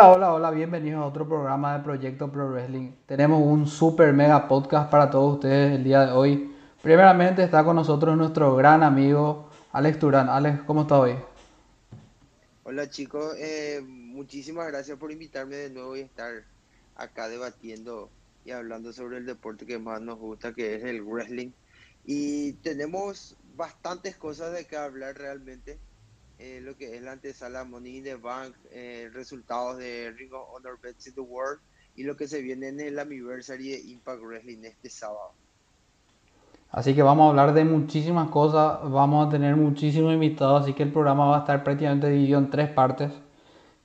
Hola, hola, hola, bienvenidos a otro programa de Proyecto Pro Wrestling. Tenemos un super mega podcast para todos ustedes el día de hoy. Primeramente está con nosotros nuestro gran amigo Alex Turán. Alex, ¿cómo está hoy? Hola chicos, eh, muchísimas gracias por invitarme de nuevo y estar acá debatiendo y hablando sobre el deporte que más nos gusta, que es el wrestling. Y tenemos bastantes cosas de que hablar realmente. Eh, lo que es la antesala Money in the Bank, eh, resultados de Ring of Honor Bets in the World y lo que se viene en el Anniversary de Impact Wrestling este sábado. Así que vamos a hablar de muchísimas cosas, vamos a tener muchísimos invitados, así que el programa va a estar prácticamente dividido en tres partes.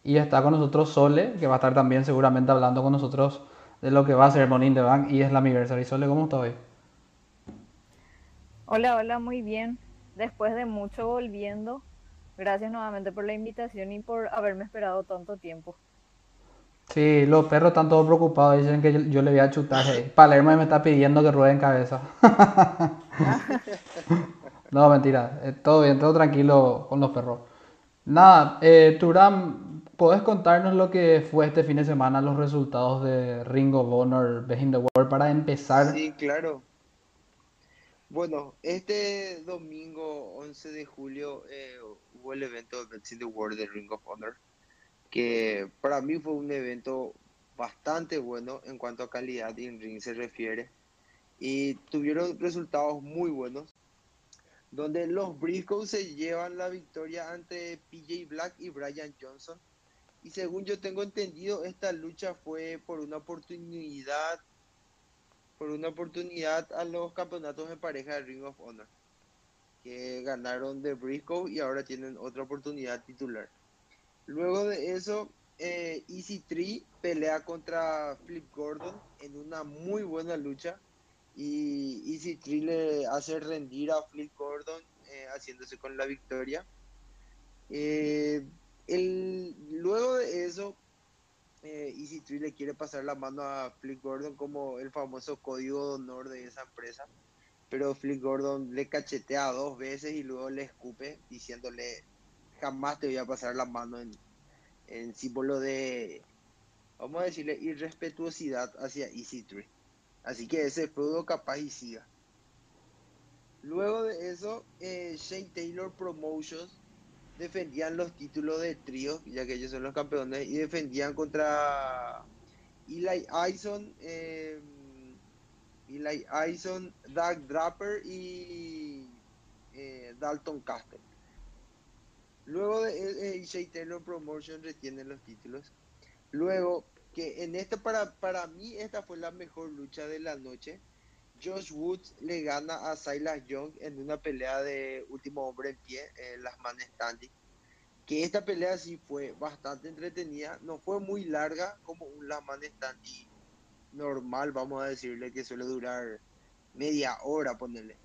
Y está con nosotros Sole, que va a estar también seguramente hablando con nosotros de lo que va a ser Money in the Bank y es la Anniversary. Sole, ¿cómo está hoy? Hola, hola, muy bien. Después de mucho volviendo, gracias nuevamente por la invitación y por haberme esperado tanto tiempo. Sí, los perros están todos preocupados, dicen que yo, yo le voy a chutar. eh. Palermo me está pidiendo que rueden cabeza. no, mentira, eh, todo bien, todo tranquilo con los perros. Nada, eh, Turam, ¿podés contarnos lo que fue este fin de semana, los resultados de Ring of Honor Best in the World para empezar? Sí, claro. Bueno, este domingo 11 de julio eh, el evento de Bets in the World de Ring of Honor, que para mí fue un evento bastante bueno en cuanto a calidad en ring se refiere. Y tuvieron resultados muy buenos, donde los Briscoes se llevan la victoria ante PJ Black y Brian Johnson. Y según yo tengo entendido, esta lucha fue por una oportunidad por una oportunidad a los campeonatos en pareja de Ring of Honor, que ganaron de Briscoe y ahora tienen otra oportunidad titular. Luego de eso, eh, Easy Tree pelea contra Flip Gordon en una muy buena lucha y Easy Tree le hace rendir a Flip Gordon eh, haciéndose con la victoria. Eh, luego de eso, Easy Tree le quiere pasar la mano a Flip Gordon como el famoso código de honor de esa empresa, pero Flip Gordon le cachetea dos veces y luego le escupe diciéndole jamás te voy a pasar la mano en, en símbolo de, vamos a decirle, irrespetuosidad hacia Easy Tree. Así que ese feudo capaz y siga. Luego de eso, eh, Shane Taylor Promotions defendían los títulos de trío, ya que ellos son los campeones, y defendían contra Eli Ison, eh, Eli Ison, Doug Draper y eh, Dalton Castle. Luego de eh, Shea Taylor Promotion retiene los títulos. Luego, que en este para, para mí esta fue la mejor lucha de la noche. Josh Woods le gana a Silas Young en una pelea de último hombre en pie, las man standing. Que esta pelea sí fue bastante entretenida, no fue muy larga como un las man standing normal, vamos a decirle que suele durar media hora, ponerle.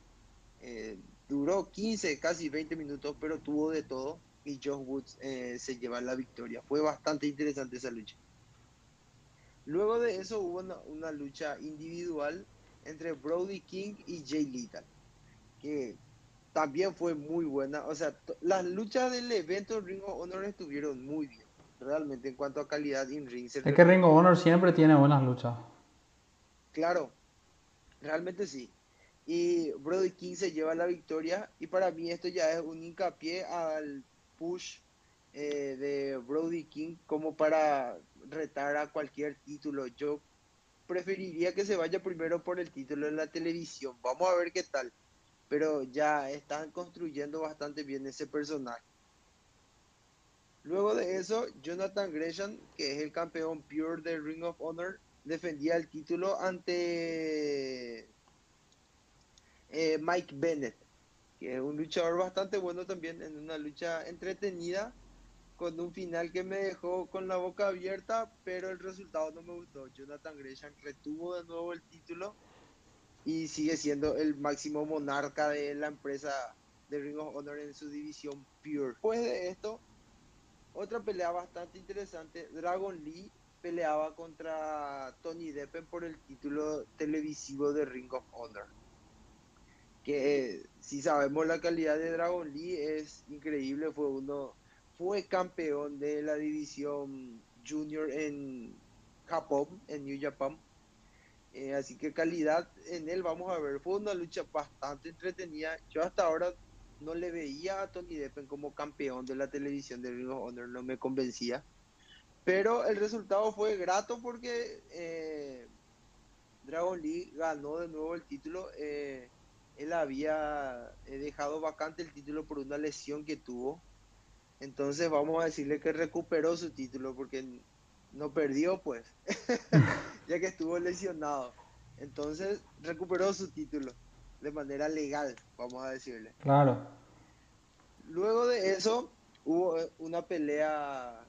Eh, duró 15, casi 20 minutos, pero tuvo de todo y Josh Woods eh, se lleva la victoria. Fue bastante interesante esa lucha. Luego de eso hubo una, una lucha individual entre Brody King y Jay Lethal, que también fue muy buena. O sea, las luchas del evento Ring of Honor estuvieron muy bien, realmente en cuanto a calidad en ring. Es que Ring of Honor siempre tiene buenas luchas. Claro, realmente sí. Y Brody King se lleva la victoria y para mí esto ya es un hincapié al push eh, de Brody King como para retar a cualquier título. Yo preferiría que se vaya primero por el título en la televisión. Vamos a ver qué tal. Pero ya están construyendo bastante bien ese personaje. Luego de eso, Jonathan Gresham, que es el campeón pure de Ring of Honor, defendía el título ante eh, Mike Bennett, que es un luchador bastante bueno también, en una lucha entretenida, con un final que me dejó con la boca abierta, pero el resultado no me gustó. Jonathan Gresham retuvo de nuevo el título y sigue siendo el máximo monarca de la empresa de Ring of Honor en su división Pure. Después de esto, otra pelea bastante interesante, Dragon Lee peleaba contra Tony Deppen por el título televisivo de Ring of Honor. Que si sabemos la calidad de Dragon Lee es increíble, fue uno fue campeón de la división Junior en Japón, en New Japan. Eh, así que calidad en él vamos a ver. Fue una lucha bastante entretenida. Yo hasta ahora no le veía a Tony Deppen como campeón de la televisión de Ring of Honor, no me convencía. Pero el resultado fue grato porque eh, Dragon Lee ganó de nuevo el título. Eh, él había dejado vacante el título por una lesión que tuvo. Entonces vamos a decirle que recuperó su título porque no perdió pues, ya que estuvo lesionado. Entonces recuperó su título de manera legal, vamos a decirle. Claro. Luego de eso hubo una pelea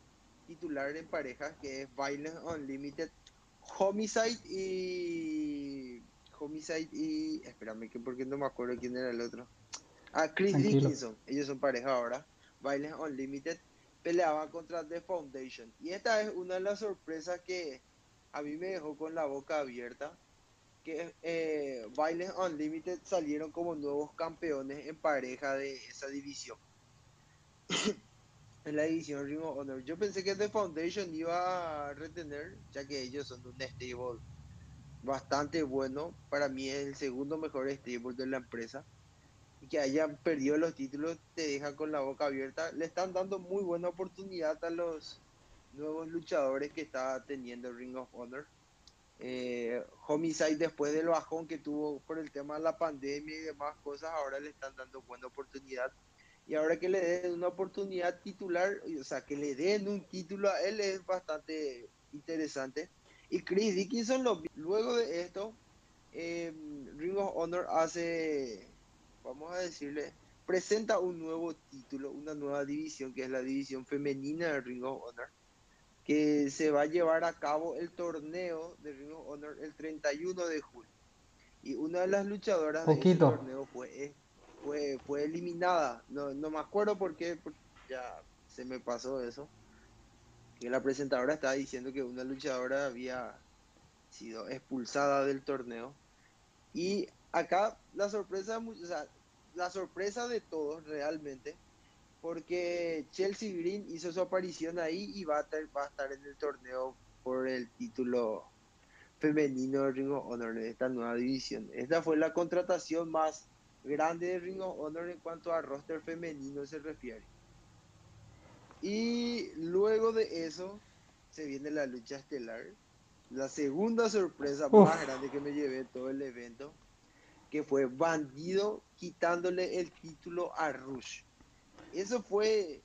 titular en pareja que es Violence Unlimited, Homicide y Homicide y espérame que porque no me acuerdo quién era el otro. Ah, Chris Dickinson, ellos son pareja ahora. Violence Unlimited peleaba contra The Foundation. Y esta es una de las sorpresas que a mí me dejó con la boca abierta. Que eh, Violence Unlimited salieron como nuevos campeones en pareja de esa división. En la división Ring of Honor. Yo pensé que The Foundation iba a retener, ya que ellos son un stable bastante bueno. Para mí es el segundo mejor stable de la empresa y que hayan perdido los títulos te deja con la boca abierta. Le están dando muy buena oportunidad a los nuevos luchadores que está teniendo Ring of Honor. Eh, Homicide después del bajón que tuvo por el tema de la pandemia y demás cosas, ahora le están dando buena oportunidad. Y ahora que le den una oportunidad titular, o sea, que le den un título a él es bastante interesante. Y Chris Dickinson, lo, luego de esto, eh, Ring of Honor hace vamos a decirle, presenta un nuevo título, una nueva división, que es la división femenina de Ring of Honor, que se va a llevar a cabo el torneo de Ring of Honor el 31 de julio. Y una de las luchadoras de ese torneo fue, fue, fue eliminada. No, no me acuerdo por qué, ya se me pasó eso. Que la presentadora estaba diciendo que una luchadora había sido expulsada del torneo. Y acá la sorpresa, o la sorpresa de todos realmente, porque Chelsea Green hizo su aparición ahí y va a, estar, va a estar en el torneo por el título femenino de Ring of Honor de esta nueva división. Esta fue la contratación más grande de Ring of Honor en cuanto a roster femenino se refiere. Y luego de eso se viene la lucha estelar. La segunda sorpresa más grande que me llevé todo el evento que fue Bandido quitándole el título a Rush. Eso fue...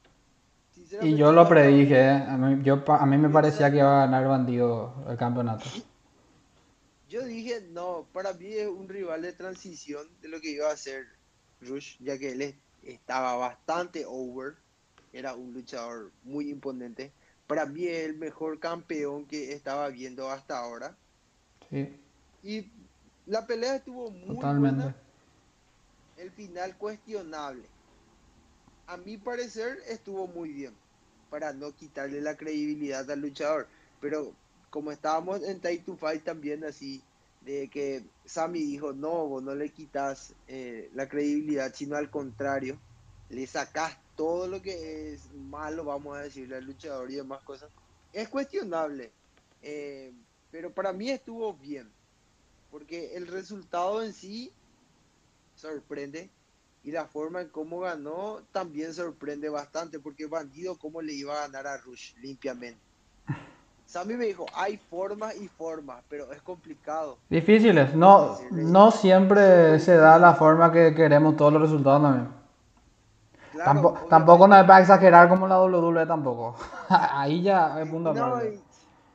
Y yo lo predije, a, mí, yo, a mí me parecía que iba a ganar Bandido el campeonato. Yo dije, no, para mí es un rival de transición de lo que iba a hacer Rush, ya que él estaba bastante over, era un luchador muy imponente. Para mí es el mejor campeón que estaba viendo hasta ahora. Sí. Y la pelea estuvo muy buena. El final cuestionable. A mi parecer estuvo muy bien. Para no quitarle la credibilidad al luchador. Pero como estábamos en Time to Fight también así. De que Sammy dijo, no, vos no le quitas eh, la credibilidad, sino al contrario, le sacas todo lo que es malo, vamos a decirle al luchador y demás cosas. Es cuestionable, eh, pero para mí estuvo bien porque el resultado en sí sorprende y la forma en cómo ganó también sorprende bastante, porque Bandido cómo le iba a ganar a Rush limpiamente. Sammy me dijo, hay formas y formas, pero es complicado. Difíciles, no, no siempre se da la forma que queremos todos los resultados también. tampoco, tampoco no es para exagerar como la WWE tampoco. ahí ya es punto no,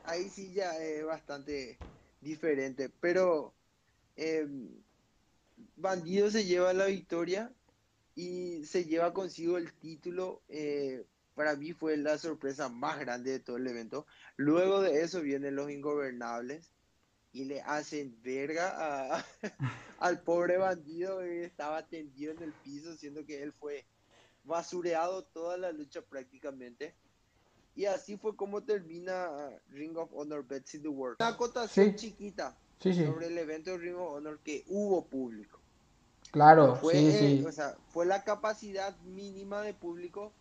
ahí sí ya es bastante diferente. Pero eh, Bandido se lleva la victoria y se lleva consigo el título. Eh, para mí fue la sorpresa más grande de todo el evento. Luego de eso vienen los ingobernables y le hacen verga al pobre bandido que estaba tendido en el piso, siendo que él fue basureado toda la lucha prácticamente. Y así fue como termina Ring of Honor Bets in the World. Una acotación chiquita sobre el evento de Ring of Honor que hubo público. Claro, fue, sí, sí. O sea, fue la capacidad mínima de público,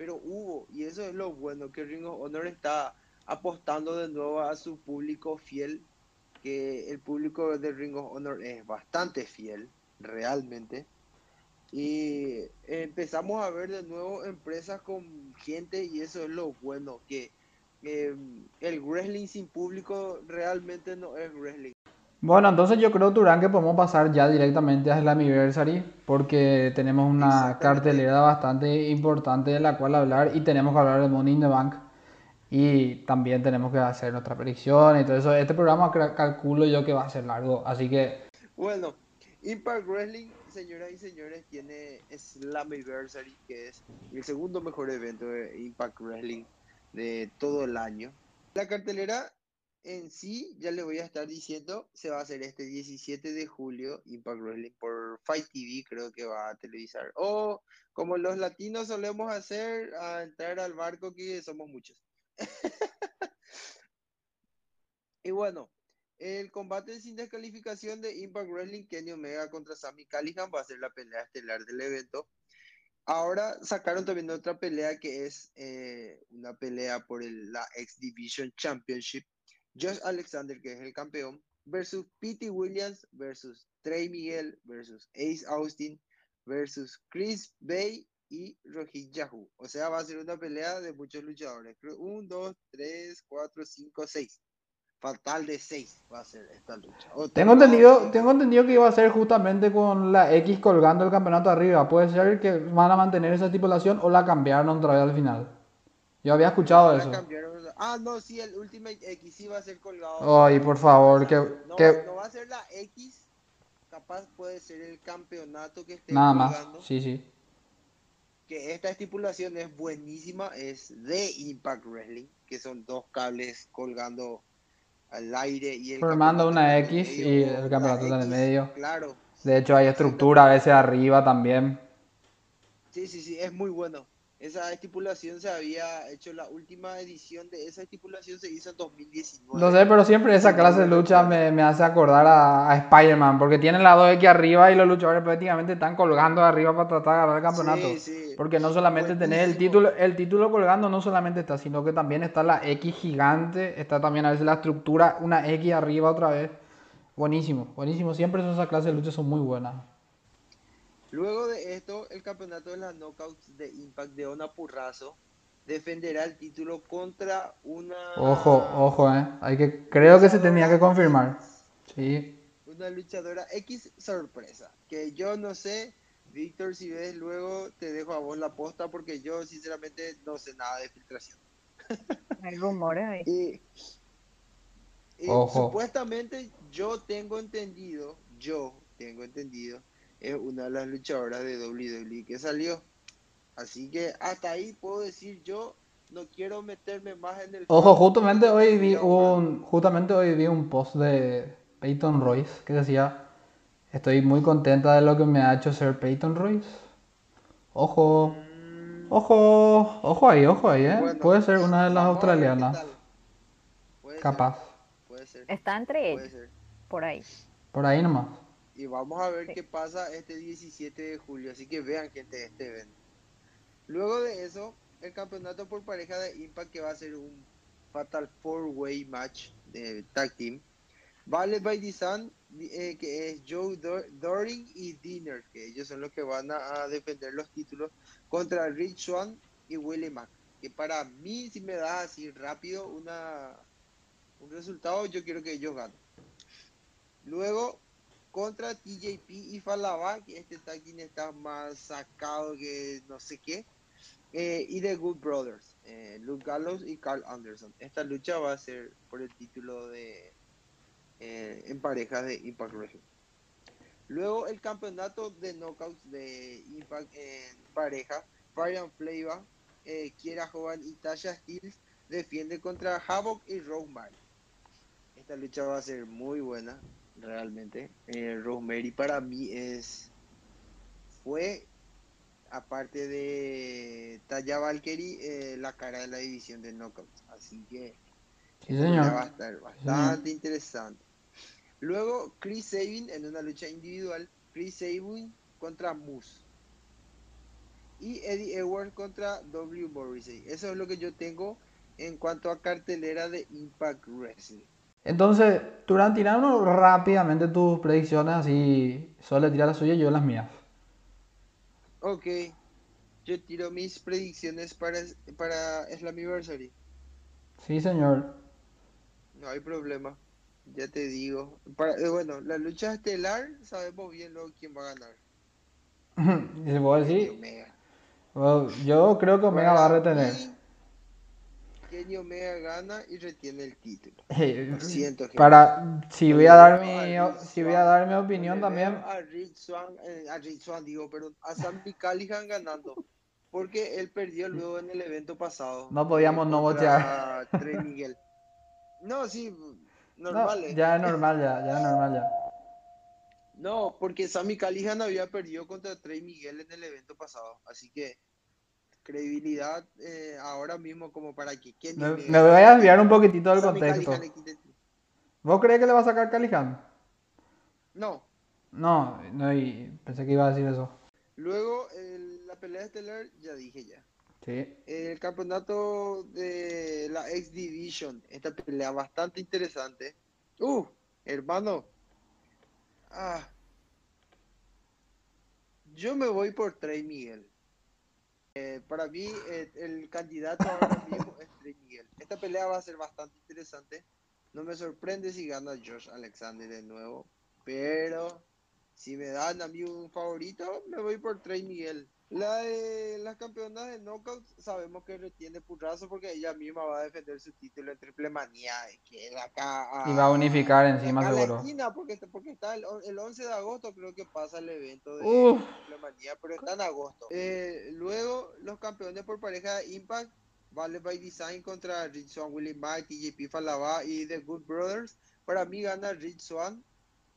pero hubo. Y eso es lo bueno, que Ring of Honor está apostando de nuevo a su público fiel, que el público de Ring of Honor es bastante fiel, realmente. Y empezamos a ver de nuevo empresas con gente y eso es lo bueno, que eh, el wrestling sin público realmente no es wrestling. Bueno, entonces yo creo, Turán, que podemos pasar ya directamente a la Anniversary porque tenemos una cartelera bastante importante de la cual hablar y tenemos que hablar de Money in the Bank y también tenemos que hacer nuestra predicción y todo eso. Este programa calculo yo que va a ser largo, así que Bueno, Impact Wrestling, señoras y señores, tiene Slammiversary, que es el segundo mejor evento de Impact Wrestling de todo el año. La cartelera en sí, ya le voy a estar diciendo, se va a hacer este 17 de julio, Impact Wrestling por Fight TV, creo que va a televisar. O como los latinos solemos hacer, a entrar al barco que somos muchos. Y bueno, el combate sin descalificación de Impact Wrestling, Kenny Omega contra Sami Callihan va a ser la pelea estelar del evento. Ahora sacaron también otra pelea que es eh, una pelea por la X Division Championship. Josh Alexander, que es el campeón, versus Pete Williams, versus Trey Miguel, versus Ace Austin, versus Chris Bay y Rohit Yahoo. O sea, va a ser una pelea de muchos luchadores. Creo, un, dos, tres, cuatro, cinco, seis. Fatal de seis va a ser esta lucha. Tengo entendido, tengo entendido que iba a ser justamente con la X colgando el campeonato arriba. Puede ser que van a mantener esa estipulación o la cambiaron otra vez al final. Yo había escuchado La eso. cambiaron. Ah, no, sí, el Ultimate X sí va a ser colgado. Ay, por favor, que, no, que va, no va a ser la X, capaz puede ser el campeonato que esté nada más. Sí, sí. Que esta estipulación es buenísima, es de Impact Wrestling, que son dos cables colgando al aire y el Formando una X y el campeonato en el medio. Claro. De hecho, hay estructura a veces arriba también. Sí, sí, sí, es muy bueno. Esa estipulación se había hecho, la última edición de esa estipulación se hizo en 2019. No sé, pero siempre esa clase de lucha me, me hace acordar a, a Spider-Man, porque tienen la 2X arriba y los luchadores prácticamente están colgando de arriba para tratar de agarrar el campeonato. Sí, sí. Porque no solamente tenés el Buenísimo. título, el título colgando no solamente está, sino que también está la X gigante, está también a veces la estructura, una X arriba otra vez. Buenísimo, buenísimo. Siempre esas clases de luchas son muy buenas. Luego de esto, el campeonato de las knockouts de Impact de Ona Purrazo defenderá el título contra una Ojo, ojo, eh. Hay que, creo que se tenía que confirmar. Sí. una luchadora X sorpresa, que yo no sé, Víctor, si ves luego te dejo a vos la posta porque yo sinceramente no sé nada de filtración. Hay rumores ahí. Y, y Ojo. supuestamente yo tengo entendido, yo tengo entendido, es una de las luchadoras de WWE que salió. Así que hasta ahí puedo decir yo, no quiero meterme más en el... Ojo, justamente hoy vi un, justamente hoy vi un post de Peyton Royce que decía, estoy muy contenta de lo que me ha hecho ser Peyton Royce. Ojo, Mm, ojo, ojo ahí, ojo ahí, eh. bueno, Puede ser una de las australianas, ser, capaz. puede ser, Está entre puede ellos, ser. por ahí. Por ahí nomás. Y vamos a ver Sí. qué pasa este 17 de julio. Así que vean, gente, este evento. Luego de eso, el campeonato por pareja de Impact, que va a ser un Fatal Four Way Match de Tag Team. Vale by Design, eh, que es Joe Dor- Doring y Dinner, que ellos son los que van a, a defender los títulos contra Rich Swan y Willie Mack. Que para mí, si me da así rápido una, un resultado, yo quiero que ellos ganen. Luego, contra TJP y Falaba, este tag team está más sacado que no sé qué. Eh, y The Good Brothers, eh, Luke Gallows y Carl Anderson. Esta lucha va a ser por el título de eh, en parejas de Impact Wrestling. Luego el campeonato de knockouts de Impact en pareja, Brian Flava, Kiera Jovan y Tasha Steels defiende contra Havoc y Rosemary. Esta lucha va a ser muy buena, realmente. Eh, Rosemary para mí es fue aparte de Taya Valkyrie eh, la cara de la división de knockouts, así que Sí, señor. va a estar bastante interesante. Luego Chris Sabin en una lucha individual, Chris Sabin contra Moose. Y Eddie Edwards contra W. Morrissey. Eso es lo que yo tengo en cuanto a cartelera de Impact Wrestling. Entonces, Turán, tiranos rápidamente tus predicciones, así solo tira las suyas y yo las mías. Ok, yo tiro mis predicciones para, para Slammiversary. Sí, señor. No hay problema, ya te digo. Para, eh, bueno, la lucha estelar, sabemos bien luego quién va a ganar. ¿Y se puede Kenny decir? Omega. Bueno, yo creo que Omega va a retener. mí, Kenny Omega gana y retiene el título. Eh, Lo siento. Para, si voy a dar mi, a si voy a dar mi opinión también, A Rich Swan, eh, a Rich Swann, digo, perdón, a Sammy Callihan ganando. Porque él perdió luego en el evento pasado. No podíamos no Miguel. No, sí, no, normal. eh. ya es normal, ya, ya es normal, ya. No, porque Sammy Callihan había perdido contra Trey Miguel en el evento pasado. Así que credibilidad eh, ahora mismo como para que Kenny Me, me voy a desviar un poquitito del contexto. ¿Vos crees que le va a sacar Calihan? No. No, no, y pensé que iba a decir eso. Luego, el- la pelea estelar, ya dije ya. Sí. El campeonato de la X Division, esta pelea bastante interesante. Uh, hermano. Ah. Yo me voy por Trey Miguel. Eh, para mí, eh, el candidato ahora mismo es Trey Miguel. Esta pelea va a ser bastante interesante. No me sorprende si gana Josh Alexander de nuevo. Pero si me dan a mí un favorito, me voy por Trey Miguel. La de las campeonas de Knockouts sabemos que retiene Purrazo porque ella misma va a defender su título en Triple Manía, que acá Y va a unificar encima, acá a la seguro. porque, porque está el, el 11 de agosto creo que pasa el evento de Uf. Triple Manía, pero está en agosto. Eh, luego los campeones por pareja de Impact, Vale by Design contra Rich Swan, Willie Mack, TJP Falaba y The Good Brothers. Para mí gana Rich Swan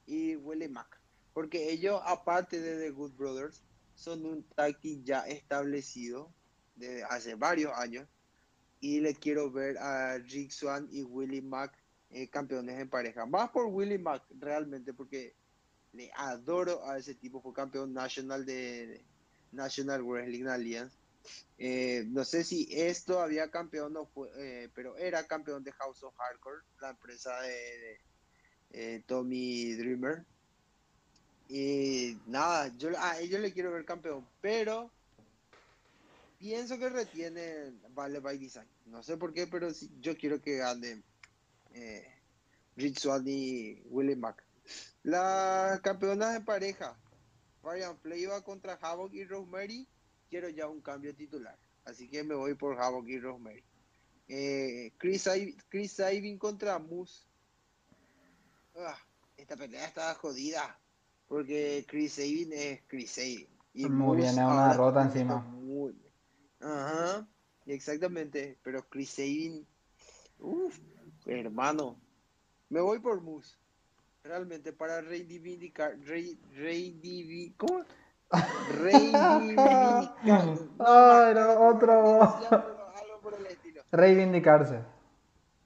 y Willie Mack. Porque ellos, aparte de The Good Brothers, son un tag team ya establecido desde hace varios años. Y le quiero ver a Rick Swan y Willie Mack eh, campeones en pareja. Más por Willie Mack, realmente, porque le adoro a ese tipo. Fue campeón nacional de National Wrestling Alliance. Eh, no sé si es todavía campeón, o fue, eh, pero era campeón de House of Hardcore, la empresa de, de, Tommy Dreamer. Y nada, yo a ellos le quiero ver campeón, pero pienso que retiene Vale by Design. No sé por qué, pero sí, yo quiero que gane eh, Rich Swann y Willie Mack. Las campeonas de pareja, Ryan Flavor contra Havoc y Rosemary, quiero ya un cambio titular. Así que me voy por Havoc y Rosemary. Eh, Chris, Iv- Chris Sabin contra Moose. Ah, esta pelea está jodida. Porque Chris Sabin es Chris Sabin. Y Muy bien, es una derrota encima. muy bien. Ajá, exactamente. Pero Chris Sabin, uff, hermano. Me voy por Moose. Realmente para reivindicar, rei, reivindicar, ¿cómo? Reivindicar. Ay, me no, acuerdo cómo otro. Reivindicarse.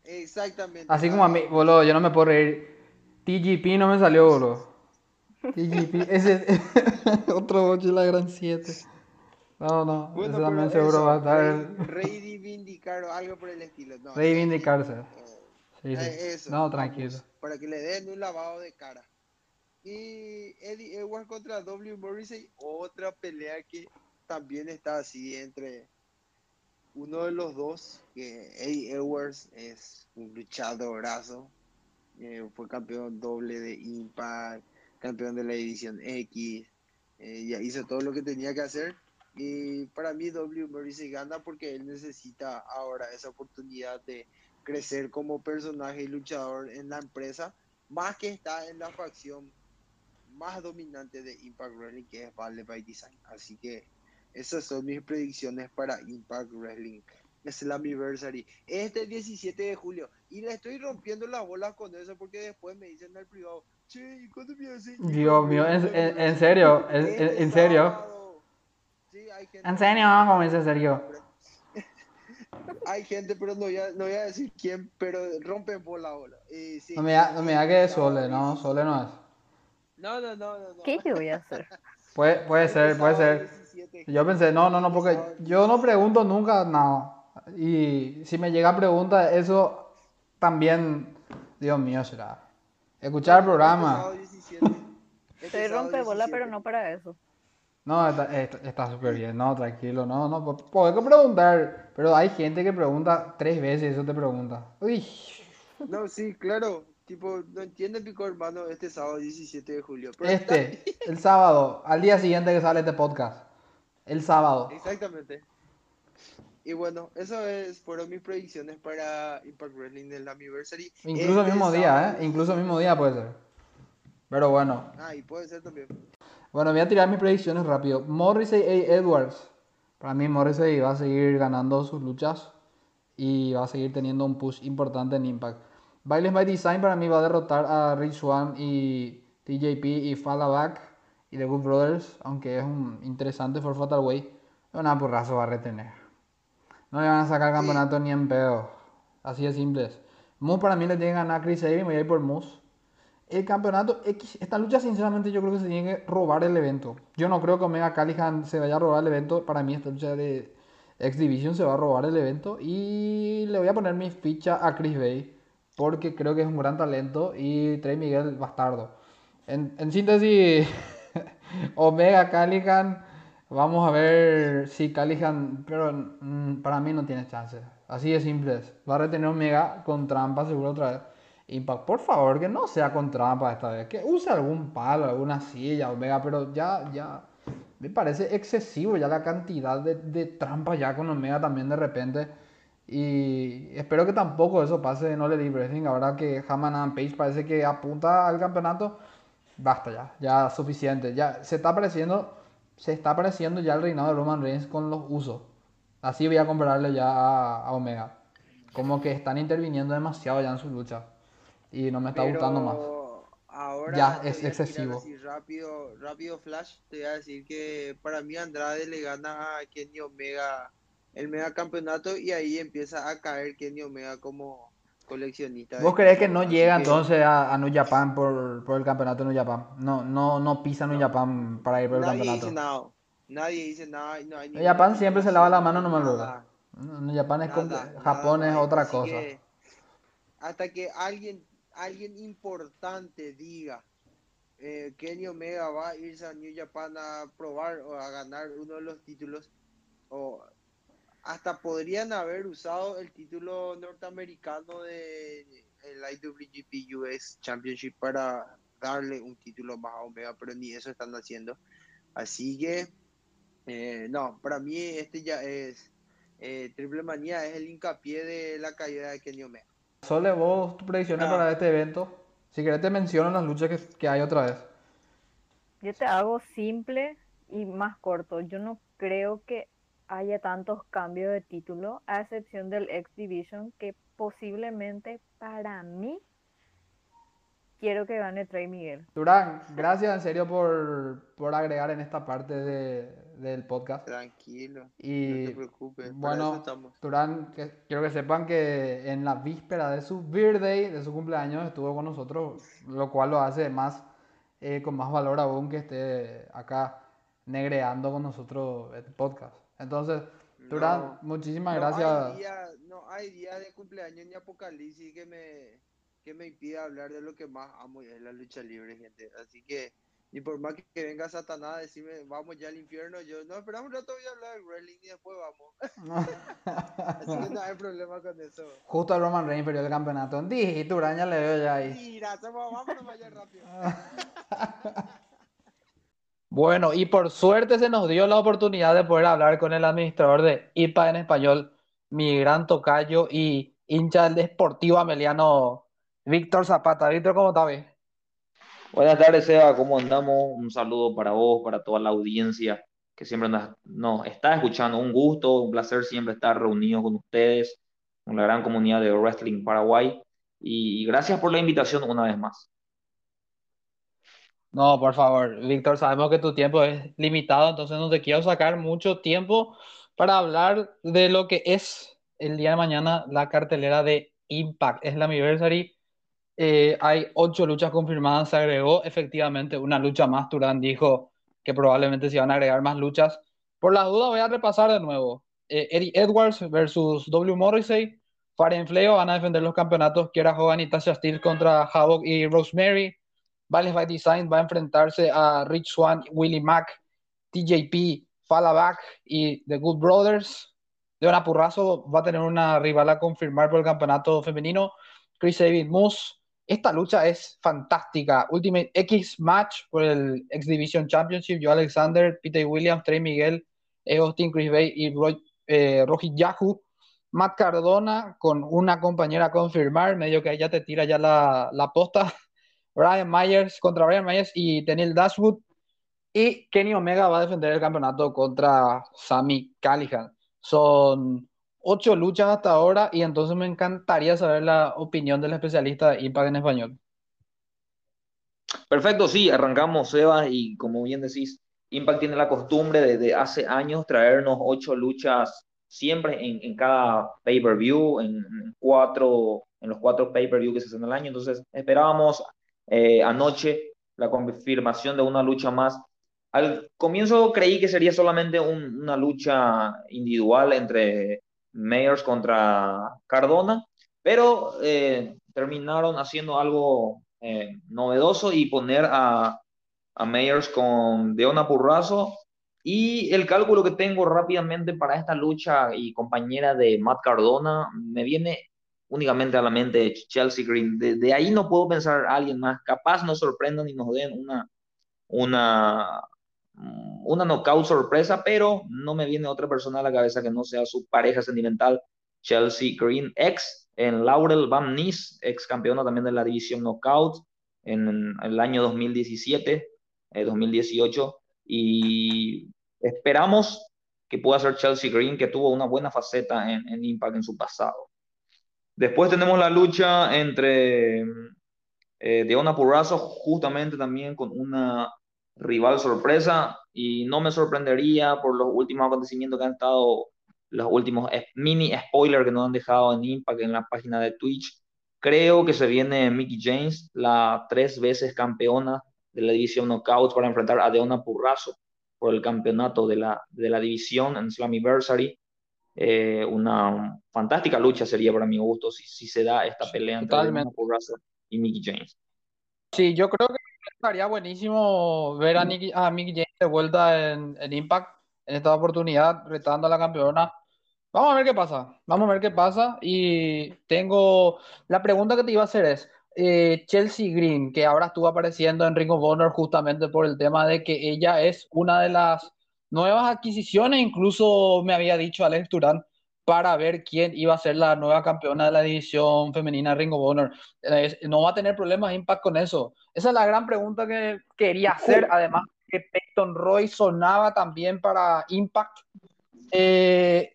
Exactamente. Así como a mí, boludo, yo no me puedo reír. TGP no me salió, boludo. TGP, ese otro 8 la gran 7. No, no, Bueno, ese también seguro eso, va a estar. reivindicar o algo por el estilo. No, Reivindicarse. eh, Sí, sí. Eh, eso, No, vamos, tranquilo. Para que le den un lavado de cara. Y Eddie Edwards contra W. Morrissey, otra pelea que también está así entre uno de los dos, que Eddie Edwards es un luchadorazo, eh, fue campeón doble de Impact, campeón de la División X, eh, ya hizo todo lo que tenía que hacer. Y para mí W. Morrissey gana porque él necesita ahora esa oportunidad de crecer como personaje y luchador en la empresa, más que está en la facción más dominante de Impact Wrestling, que es Vale by Design. Así que esas son mis predicciones para Impact Wrestling Slammiversary este 17 de julio. Y le estoy rompiendo la bola con eso porque después me dicen al privado, che, ¿y cuándo me hace Dios mío, en, en- en serio, en, en- en serio. Sí, hay gente- En serio, como dice Sergio. Hay gente, pero no voy a, no voy a decir quién, pero rompen por la ola. Y sí, No me da, no me da que es Sole, no, 17. Sole no es. No, no, no, no. no. ¿Qué yo voy a hacer? Puede, puede ser, puede ser. 17. Yo pensé, no, no, no, porque yo no pregunto nunca nada. Y si me llega pregunta, eso también, Dios mío, será. Escuchar el programa. sábado 17. Soy rompebola, 17. pero no para eso. No, está súper bien, no, tranquilo, no, no, podés preguntar, pero hay gente que pregunta tres veces, eso te pregunta. Uy, No, sí, claro. Tipo, no entiende pico hermano este sábado 17 de julio. Pero este, el sábado, al día siguiente que sale este podcast, el sábado. Exactamente. Y bueno, eso es, fueron mis predicciones para Impact Wrestling del Anniversary. Incluso el Este mismo día, ¿eh? Incluso el mismo día puede ser. Pero bueno, Ah, y puede ser también. bueno, voy a tirar mis predicciones rápido. Morrissey A. Edwards. Para mí Morrissey va a seguir ganando sus luchas y va a seguir teniendo un push importante en Impact. Bailes by Design para mí va a derrotar a Rich Swan y TJP y Fallback y The Good Brothers, aunque es un interesante for Fatal Way. Una porrazo va a retener. No le van a sacar campeonato ni en pedo. Así de simples. Moose para mí le tiene que ganar a Chris Sabin, voy a ir por Moose. El campeonato X, esta lucha sinceramente yo creo que se tiene que robar el evento. Yo no creo que Omega Callihan se vaya a robar el evento. Para mí esta lucha de X Division se va a robar el evento. Y le voy a poner mi ficha a Chris Bay. Porque creo que es un gran talento. Y Trey Miguel bastardo. En, en síntesis, Omega Callihan. Vamos a ver si Callihan. Pero mm, para mí no tiene chance. Así de simple. Va a retener Omega con trampa seguro otra vez. Impact, por favor, que no sea con trampa esta vez. Que use algún palo, alguna silla, Omega, pero ya, ya. Me parece excesivo ya la cantidad de, de trampas ya con Omega también de repente. Y espero que tampoco eso pase en Elite Wrestling. Ahora que Haman Page parece que apunta al campeonato. Basta ya, ya suficiente. Ya se está pareciendo, se está pareciendo ya el reinado de Roman Reigns con los usos. Así voy a compararle ya a, a Omega. Como que están interviniendo demasiado ya en su lucha. Y no me está gustando más. Ahora Ya, es excesivo. así rápido, rápido flash, te voy a decir que para mí Andrade le gana a Kenny Omega el mega campeonato y ahí empieza a caer Kenny Omega como coleccionista. ¿Vos crees que no llega que entonces a, a New Japan por, por el campeonato de New Japan? No, no, no pisa New Japan para ir por el Nadie campeonato. dice nada. Nadie dice nada. No hay New Japan siempre se lava la mano nomás luego. nada, New Japan es con- Japón nada es no otra Así cosa. que hasta que alguien, alguien importante diga eh, Kenny Omega va a irse a New Japan a probar o a ganar uno de los títulos o hasta podrían haber usado el título norteamericano de el IWGP US Championship para darle un título más a Omega, pero ni eso están haciendo. Así que, eh, no, para mí este ya es, eh, Triple Manía es el hincapié de la caída de Kenny Omega. Sole, vos tus predicciones Ah. para este evento. Si querés te menciono las luchas que, que hay otra vez. Yo te hago simple y más corto. Yo no creo que haya tantos cambios de título, a excepción del X Division, que posiblemente para mí quiero que gane Trey Miguel. Durán, gracias en serio por, por agregar en esta parte de- del podcast. Tranquilo, no Y te preocupes, para bueno, eso estamos. Durán, que, quiero que sepan que en la víspera de su birthday, de su cumpleaños, estuvo con nosotros, lo cual lo hace más, eh, con más valor aún que esté acá negreando con nosotros el podcast. Entonces, Durán, No, muchísimas no gracias. hay día, no hay día de cumpleaños ni apocalipsis que me, que me impida hablar de lo que más amo y es la lucha libre, gente. Así que, ni por más que, venga Satanás a decirme, vamos ya al infierno, yo, no, esperamos un rato voy a hablar de wrestling y después vamos. Así que no hay problema con eso. Justo a Roman Reigns perdió el campeonato. Dije, Durán ya le veo ya ahí. Mira, hacemos- vámonos vaya rápido. Bueno, y por suerte se nos dio la oportunidad de poder hablar con el administrador de IPA en español, mi gran tocayo y hincha del Deportivo Ameliano, Víctor Zapata. Víctor, ¿cómo estás? Buenas tardes, Seba, ¿cómo andamos? Un saludo para vos, para toda la audiencia que siempre nos, está escuchando. Un gusto, un placer siempre estar reunidos con ustedes, con la gran comunidad de Wrestling Paraguay. Y gracias por la invitación una vez más. No, por favor, Víctor, sabemos que tu tiempo es limitado, entonces no te quiero sacar mucho tiempo para hablar de lo que es el día de mañana la cartelera de Impact. Es la Anniversary. Eh, hay ocho luchas confirmadas, se agregó efectivamente una lucha más. Turán dijo que probablemente se iban a agregar más luchas. Por las dudas voy a repasar de nuevo. eh, Eddie Edwards versus W. Morrissey. Faren Fleo van a defender los campeonatos Kiera Hogan y Tasha Steele contra Havoc y Rosemary. Vales by Design va a enfrentarse a Rich Swan, Willie Mack, TJP, Fallback y The Good Brothers. Leona Purrazo va a tener una rival a confirmar por el campeonato femenino. Chris David Moose. Esta lucha es fantástica. Ultimate X Match por el X Division Championship. Joe Alexander, Peter Williams, Trey Miguel, Austin, Chris Bay y Roy, eh, Yahoo. Matt Cardona con una compañera a confirmar, medio que ya te tira ya la posta. Brian Myers contra Brian Myers y Daniel Dashwood. Y Kenny Omega va a defender el campeonato contra Sammy Callihan. Son ocho luchas hasta ahora y entonces me encantaría saber la opinión del especialista de Impact en español. Perfecto, sí, arrancamos, Sebas, y como bien decís, Impact tiene la costumbre desde hace años traernos ocho luchas siempre en, en cada pay-per-view, en, cuatro, en los cuatro pay-per-view que se hacen al año. Entonces, esperábamos eh, anoche la confirmación de una lucha más. Al comienzo creí que sería solamente una lucha individual entre Mayors contra Cardona, pero eh, terminaron haciendo algo eh, novedoso y poner a, a con Deona Purrazo. Y el cálculo que tengo rápidamente para esta lucha y compañera de Matt Cardona me viene únicamente a la mente Chelsea Green. De, ahí no puedo pensar a alguien más. Capaz nos sorprendan y nos den una, una, una knockout sorpresa, pero no me viene otra persona a la cabeza que no sea su pareja sentimental, Chelsea Green, ex en Laurel Van Nys, ex campeona también de la división knockout en, el año 2017, 2018, eh, y esperamos que pueda ser Chelsea Green, que tuvo una buena faceta en, en Impact en su pasado. Después tenemos la lucha entre eh, Purrazzo, justamente también con una rival sorpresa y no me sorprendería por los últimos acontecimientos que han estado, los últimos mini spoilers que nos han dejado en Impact en la página de Twitch. Creo que se viene Mickey James, la tres veces campeona de la división Knockouts, para enfrentar a Deona Purrazo por el campeonato de la, de la división en Slammiversary. Eh, una fantástica lucha sería para mi gusto si, si se da esta pelea entre Purrazo y Mickey James. Sí, yo creo que estaría buenísimo ver a, Nicky, a Mickey James de vuelta en, en, Impact en esta oportunidad, retando a la campeona. Vamos a ver qué pasa, vamos a ver qué pasa. Y tengo la pregunta que te iba a hacer es, eh, Chelsea Green, que ahora estuvo apareciendo en Ring of Honor justamente por el tema de que ella es una de las nuevas adquisiciones, incluso me había dicho Alex Turán, para ver quién iba a ser la nueva campeona de la división femenina Ring of Honor. no va a tener problemas Impact con eso. Esa es la gran pregunta que quería hacer. Además, que Peyton Roy sonaba también para Impact. Eh,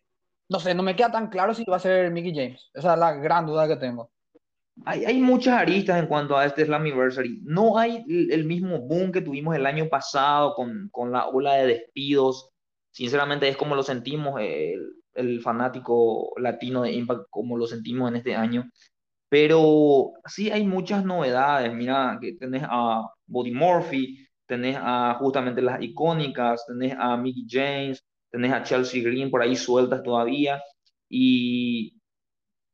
no sé, no me queda tan claro si va a ser Mickey James. Esa es la gran duda que tengo. Hay, muchas aristas en cuanto a este Slammiversary. No hay el mismo boom que tuvimos el año pasado con, con la ola de despidos. Sinceramente es como lo sentimos. El, el fanático latino de Impact como lo sentimos en este año. Pero sí hay muchas novedades. Mira, que tenés a Body Murphy, tenés a justamente las icónicas, tenés a Mickey James, tenés a Chelsea Green por ahí sueltas todavía. Y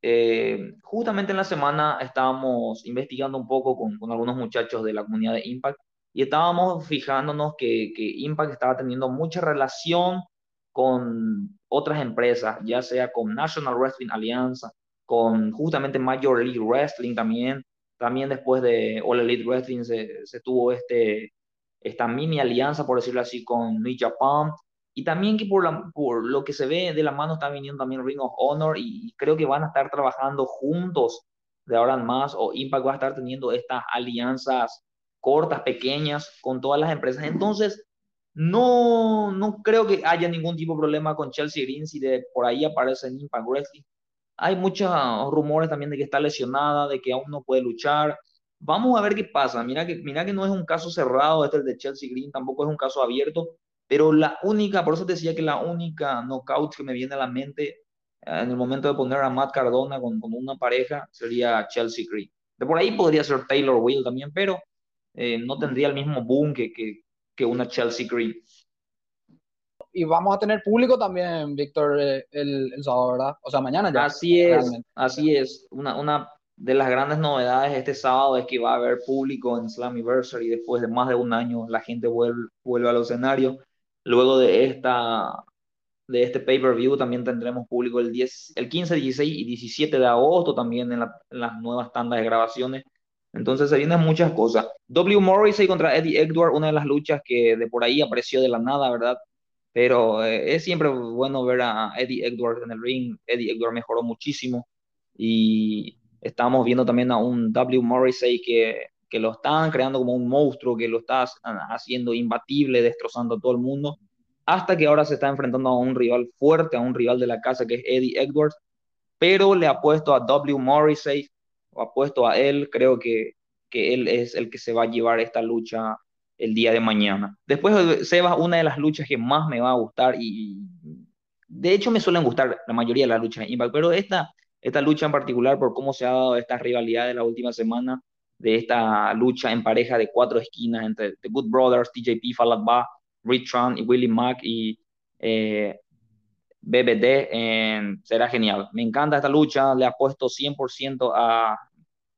eh, justamente en la semana estábamos investigando un poco con, algunos muchachos de la comunidad de Impact y estábamos fijándonos que, Impact estaba teniendo mucha relación con otras empresas, ya sea con National Wrestling Alianza, con justamente Major League Wrestling también. También después de All Elite Wrestling se, se tuvo este, esta mini alianza, por decirlo así, con New Japan. Y también que por, la, por lo que se ve de la mano está viniendo también Ring of Honor y, creo que van a estar trabajando juntos de ahora en más o Impact va a estar teniendo estas alianzas cortas, pequeñas con todas las empresas. Entonces, no, no creo que haya ningún tipo de problema con Chelsea Green si de por ahí aparece en Impact Wrestling. Hay muchos rumores también de que está lesionada, de que aún no puede luchar. Vamos a ver qué pasa. Mira que, mira que no es un caso cerrado este de Chelsea Green, tampoco es un caso abierto, pero la única, por eso te decía que la única knockout que me viene a la mente eh, en el momento de poner a Matt Cardona con, con una pareja sería Chelsea Green. De por ahí podría ser Taylor Will también, pero eh, no tendría el mismo boom que, que, que una Chelsea Green. y vamos a tener público también, Víctor, eh, el, el, sábado, ¿verdad? O sea, mañana ya. Así es, así es. Una, una de las grandes novedades este sábado es que va a haber público en Slammiversary después de más de un año. La gente vuelve, vuelve a los escenarios. Luego de esta de este pay-per-view también tendremos público el, 10, el 15, 16 y 17 de agosto también en, las nuevas tandas de grabaciones. Entonces se vienen muchas cosas. W. Morrissey contra Eddie Edward, una de las luchas que de por ahí apareció de la nada, ¿verdad? Pero eh, es siempre bueno ver a Eddie Edward en el ring. Eddie Edward mejoró muchísimo y estamos viendo también a un W. Morrissey que, que lo están creando como un monstruo, que lo está haciendo imbatible, destrozando a todo el mundo hasta que ahora se está enfrentando a un rival fuerte, a un rival de la casa que es Eddie Edwards, pero le ha puesto a W. Morrissey, o ha puesto a él, creo que, que él es el que se va a llevar esta lucha el día de mañana. Después, Seba, una de las luchas que más me va a gustar, y de hecho me suelen gustar la mayoría de las luchas de Impact, pero esta, esta lucha en particular, por cómo se ha dado esta rivalidad de la última semana, de esta lucha en pareja de cuatro esquinas entre The Good Brothers, TJP, Falak Tron y Willie Mack y eh, BBD será genial. Me encanta esta lucha, le apuesto 100% a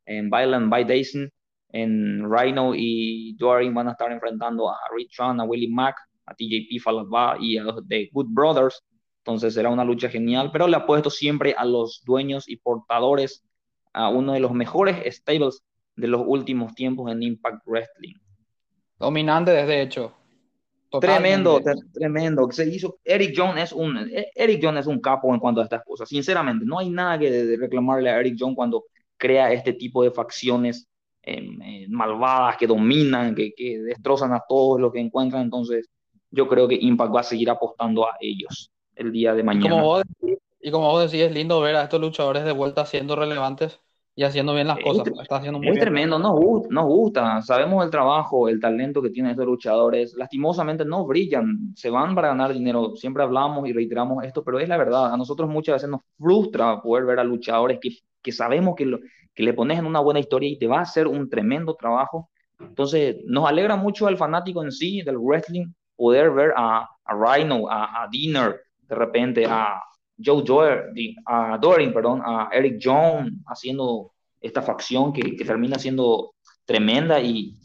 en Violent by Dyson, en Rhino y Doring van a estar enfrentando a Tron, a Willie Mack, a TJP Falaba y a los de Good Brothers. Entonces será una lucha genial, pero le apuesto siempre a los dueños y portadores a uno de los mejores stables de los últimos tiempos en Impact Wrestling. Dominante desde hecho. Tremendo, tremendo. Se hizo. Eric Jones es un Eric Jones es un capo en cuanto a estas cosas. Sinceramente, no hay nada que reclamarle a Eric Jones cuando crea este tipo de facciones em, eh, malvadas que dominan, que, que, destrozan a todos los que encuentran. Entonces, yo creo que Impact va a seguir apostando a ellos el día de mañana. Como vos, y como vos decís, es lindo ver a estos luchadores de vuelta siendo relevantes y haciendo bien las cosas. Está haciendo muy es tremendo, nos, nos gusta, sabemos el trabajo, el talento que tienen estos luchadores. Lastimosamente no brillan, se van para ganar dinero. Siempre hablamos y reiteramos esto, pero es la verdad. A nosotros muchas veces nos frustra poder ver a luchadores que, que sabemos que, lo, que le pones en una buena historia y te va a hacer un tremendo trabajo. Entonces, nos alegra mucho al fanático en sí del wrestling poder ver a, a Rhino, a, a Dinner, de repente a, Joe Doering, a Doring, perdón, a Eric Jones haciendo esta facción que, que termina siendo tremenda y,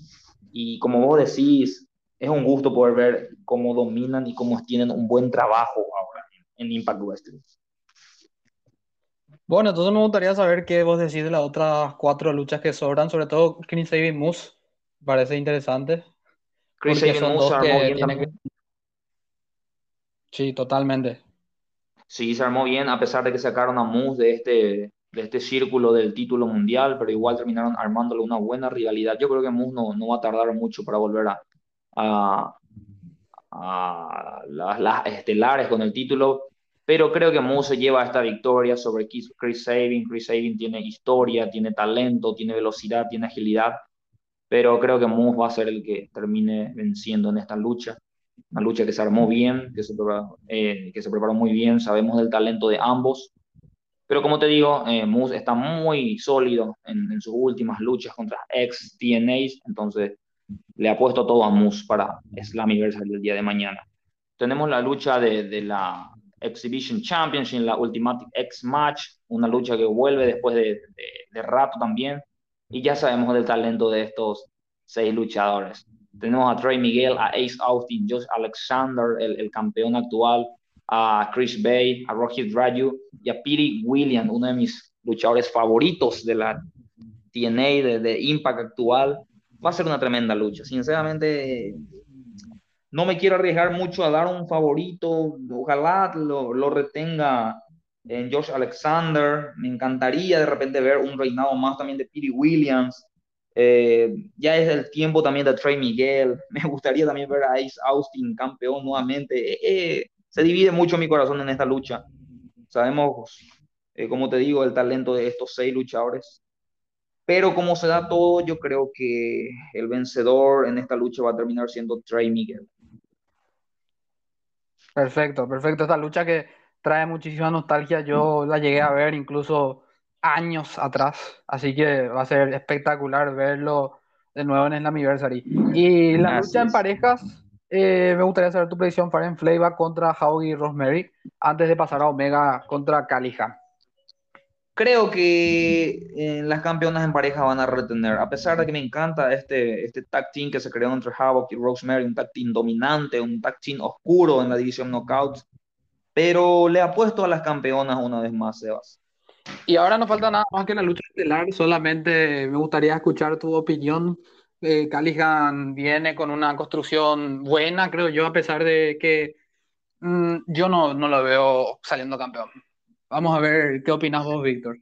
y, como vos decís, es un gusto poder ver cómo dominan y cómo tienen un buen trabajo ahora en, Impact Wrestling. Bueno, entonces me gustaría saber qué vos decís de las otras cuatro luchas que sobran, sobre todo Chris Sabin Moose, parece interesante. Chris Sabin Moose que Sí, totalmente. Sí, se armó bien, a pesar de que sacaron a Moose de este, de este círculo del título mundial, pero igual terminaron armándole una buena rivalidad. Yo creo que Moose no, no va a tardar mucho para volver a, a, a las, estelares con el título, pero creo que Moose se lleva esta victoria sobre Chris Sabin. Chris Sabin tiene historia, tiene talento, tiene velocidad, tiene agilidad, pero creo que Moose va a ser el que termine venciendo en esta lucha una lucha que se armó bien, que se, preparó, eh, que se preparó muy bien, sabemos del talento de ambos, pero como te digo, eh, Moose está muy sólido en, sus últimas luchas contra ex TNAs, entonces le ha puesto todo a Moose para Slammiversary el día de mañana. Tenemos la lucha de, de la Exhibition Championship, la Ultimate X Match, una lucha que vuelve después de, de, de rato también, y ya sabemos del talento de estos seis luchadores. Tenemos a Trey Miguel, a Ace Austin, Josh Alexander, el, campeón actual, a Chris Bay, a Rohit Raju y a Piri Williams, uno de mis luchadores favoritos de la TNA, de, Impact actual. Va a ser una tremenda lucha. Sinceramente, no me quiero arriesgar mucho a dar un favorito. Ojalá lo, lo retenga en Josh Alexander. Me encantaría de repente ver un reinado más también de Piri Williams. Eh, ya es el tiempo también de Trey Miguel. Me gustaría también ver a Ace Austin campeón nuevamente. Eh, eh, se divide mucho mi corazón en esta lucha. Sabemos, como te digo, el talento de estos seis luchadores. Pero como se da todo, yo creo que el vencedor en esta lucha va a terminar siendo Trey Miguel. Perfecto, perfecto. Esta lucha que trae muchísima nostalgia. Yo la llegué a ver incluso años atrás, así que va a ser espectacular verlo de nuevo en el Anniversary. Y la lucha en parejas, eh, me gustaría saber tu predicción Faren Flavor contra Howie y Rosemary antes de pasar a Omega contra Calija. Creo que en las campeonas en pareja van a retener, a pesar de que me encanta este, este tag team que se creó entre Havoc y Rosemary, un tag team dominante, un tag team oscuro en la división Knockouts, pero le apuesto a las campeonas una vez más, Sebas. Y ahora no falta nada más que la lucha estelar, solamente me gustaría escuchar tu opinión. Eh, viene con una construcción buena, creo yo, a pesar de que mm, yo no, no lo veo saliendo campeón. Vamos a ver qué opinas vos, Víctor.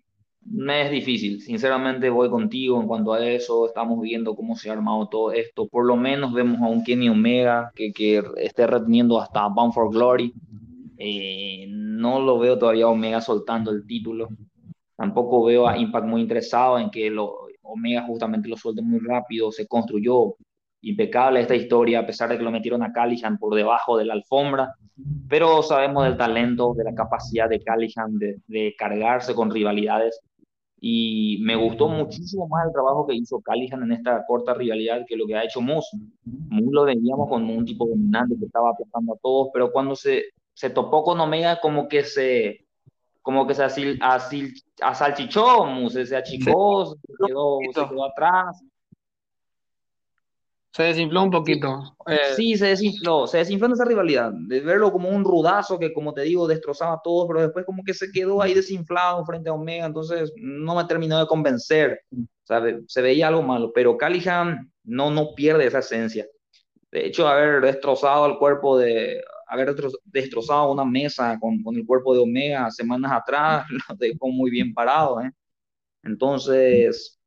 Me es difícil, sinceramente voy contigo en cuanto a eso, estamos viendo cómo se ha armado todo esto, por lo menos vemos a un Kenny Omega que, que esté reteniendo hasta Bound for Glory, eh, no lo veo todavía Omega soltando el título, tampoco veo a Impact muy interesado en que lo, Omega justamente lo suelte muy rápido, se construyó impecable esta historia, a pesar de que lo metieron a Callihan por debajo de la alfombra, pero sabemos del talento, de la capacidad de Callihan de, cargarse con rivalidades, y me gustó muchísimo más el trabajo que hizo Callihan en esta corta rivalidad que lo que ha hecho Moose. Moose lo veíamos con un tipo dominante que estaba apretando a todos, pero cuando se, se topó con Omega como que se como que se asil, asil, asalchichó, Moose, se achicó, se quedó, se quedó atrás se desinfló un poquito. Eh, sí, se desinfló, se desinfló en esa rivalidad, de verlo como un rudazo que, como te digo, destrozaba todo, pero después como que se quedó ahí desinflado frente a Omega, entonces no me terminó de convencer, se veía algo malo, pero Callihan no, no pierde esa esencia. De hecho, haber destrozado el cuerpo de, haber destrozado una mesa con, con el cuerpo de Omega semanas atrás, lo dejó muy bien parado, ¿eh? Entonces,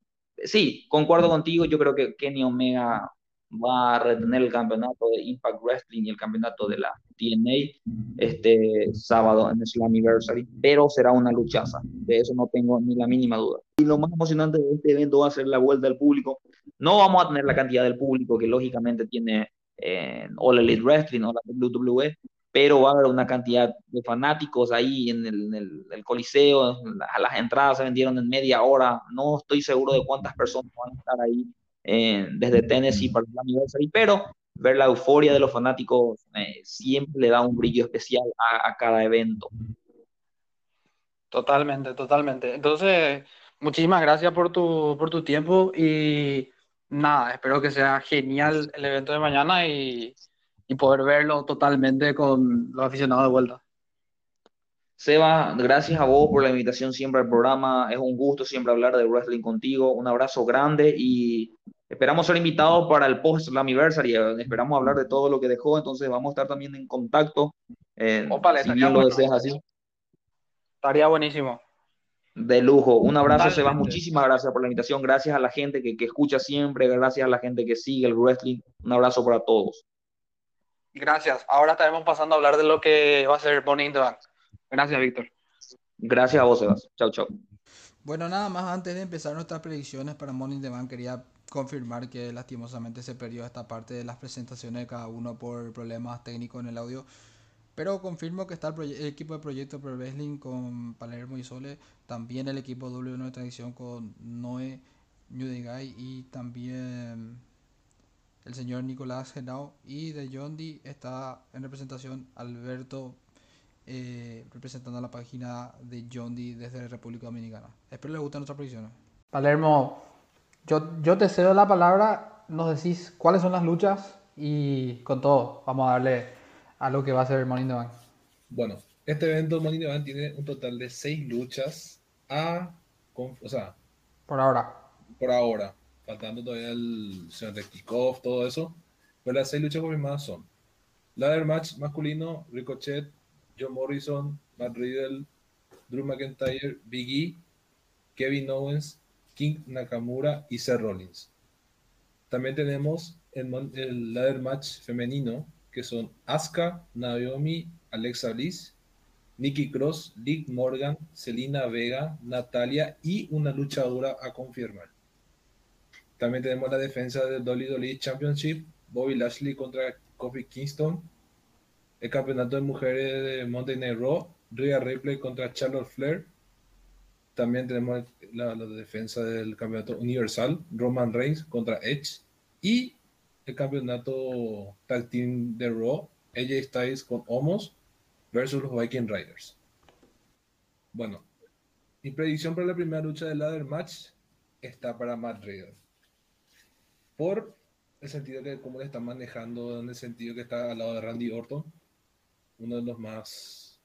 sí, concuerdo contigo, yo creo que Kenny Omega va a retener el campeonato de Impact Wrestling y el campeonato de la TNA este sábado en el Slammiversary, pero será una luchaza, de eso no tengo ni la mínima duda. Y lo más emocionante de este evento va a ser la vuelta del público. No vamos a tener la cantidad del público que lógicamente tiene eh, All Elite Wrestling o la WWE, pero va a haber una cantidad de fanáticos ahí en el, en el, Coliseo, las entradas se vendieron en media hora, no estoy seguro de cuántas personas van a estar ahí eh, desde Tennessee para el aniversario, pero ver la euforia de los fanáticos eh, siempre le da un brillo especial a, cada evento. Totalmente, totalmente. Entonces, muchísimas gracias por tu, por tu tiempo y nada, espero que sea genial el evento de mañana y, y poder verlo totalmente con los aficionados de vuelta. Seba, gracias a vos por la invitación siempre al programa. Es un gusto siempre hablar de wrestling contigo. Un abrazo grande y Esperamos ser invitados para el post Slammiversary, esperamos hablar de todo lo que dejó, entonces vamos a estar también en contacto. Eh, si bien lo deseas así. Estaría buenísimo. De lujo. Un abrazo, Seba. Muchísimas gracias por la invitación. Gracias a la gente que, que, escucha siempre. Gracias a la gente que sigue el wrestling. Un abrazo para todos. Gracias. Ahora estaremos pasando a hablar de lo que va a ser Bonnie the Bank. Gracias, Víctor. Gracias a vos, Sebas. Chau, chau. Bueno, nada más antes de empezar nuestras predicciones para Morning the Bank, quería confirmar que lastimosamente se perdió esta parte de las presentaciones de cada uno por problemas técnicos en el audio. Pero confirmo que está el, equipo de proyecto Pro Wrestling con Palermo y Sole, también el equipo W9 de Tradición con Noé Newdegay y también el señor Nicolás Genao y de Yondi está en representación Alberto eh, representando la página de Yondi desde República Dominicana. Espero les guste nuestra predicción. Palermo, yo, yo te cedo la palabra, nos decís cuáles son las luchas y con todo vamos a darle a lo que va a ser el Money Bank. Bueno, este evento Money Bank tiene un total de seis luchas a, o sea, por ahora. Por ahora, faltando todavía el señor de kickoff, todo eso. Pero las seis luchas confirmadas son Ladder Match masculino, Ricochet, John Morrison, Matt Riddle, Drew McIntyre, Big E, Kevin Owens, King Nakamura y Seth Rollins. También tenemos el, ladder match femenino, que son Asuka, Naomi, Alexa Bliss, Nikki Cross, Liv Morgan, Selina Vega, Natalia y una luchadora a confirmar. También tenemos la defensa del WWE Championship, Bobby Lashley contra Kofi Kingston, el campeonato de mujeres de Monday Night Raw, Rhea Ripley contra Charlotte Flair, también tenemos la, defensa del campeonato universal, Roman Reigns contra Edge. Y el campeonato tag team de Raw, AJ Styles con Homos versus los Viking Riders. Bueno, mi predicción para la primera lucha del ladder match está para Matt Riddle. Por el sentido de cómo le está manejando, en el sentido que está al lado de Randy Orton, uno de los más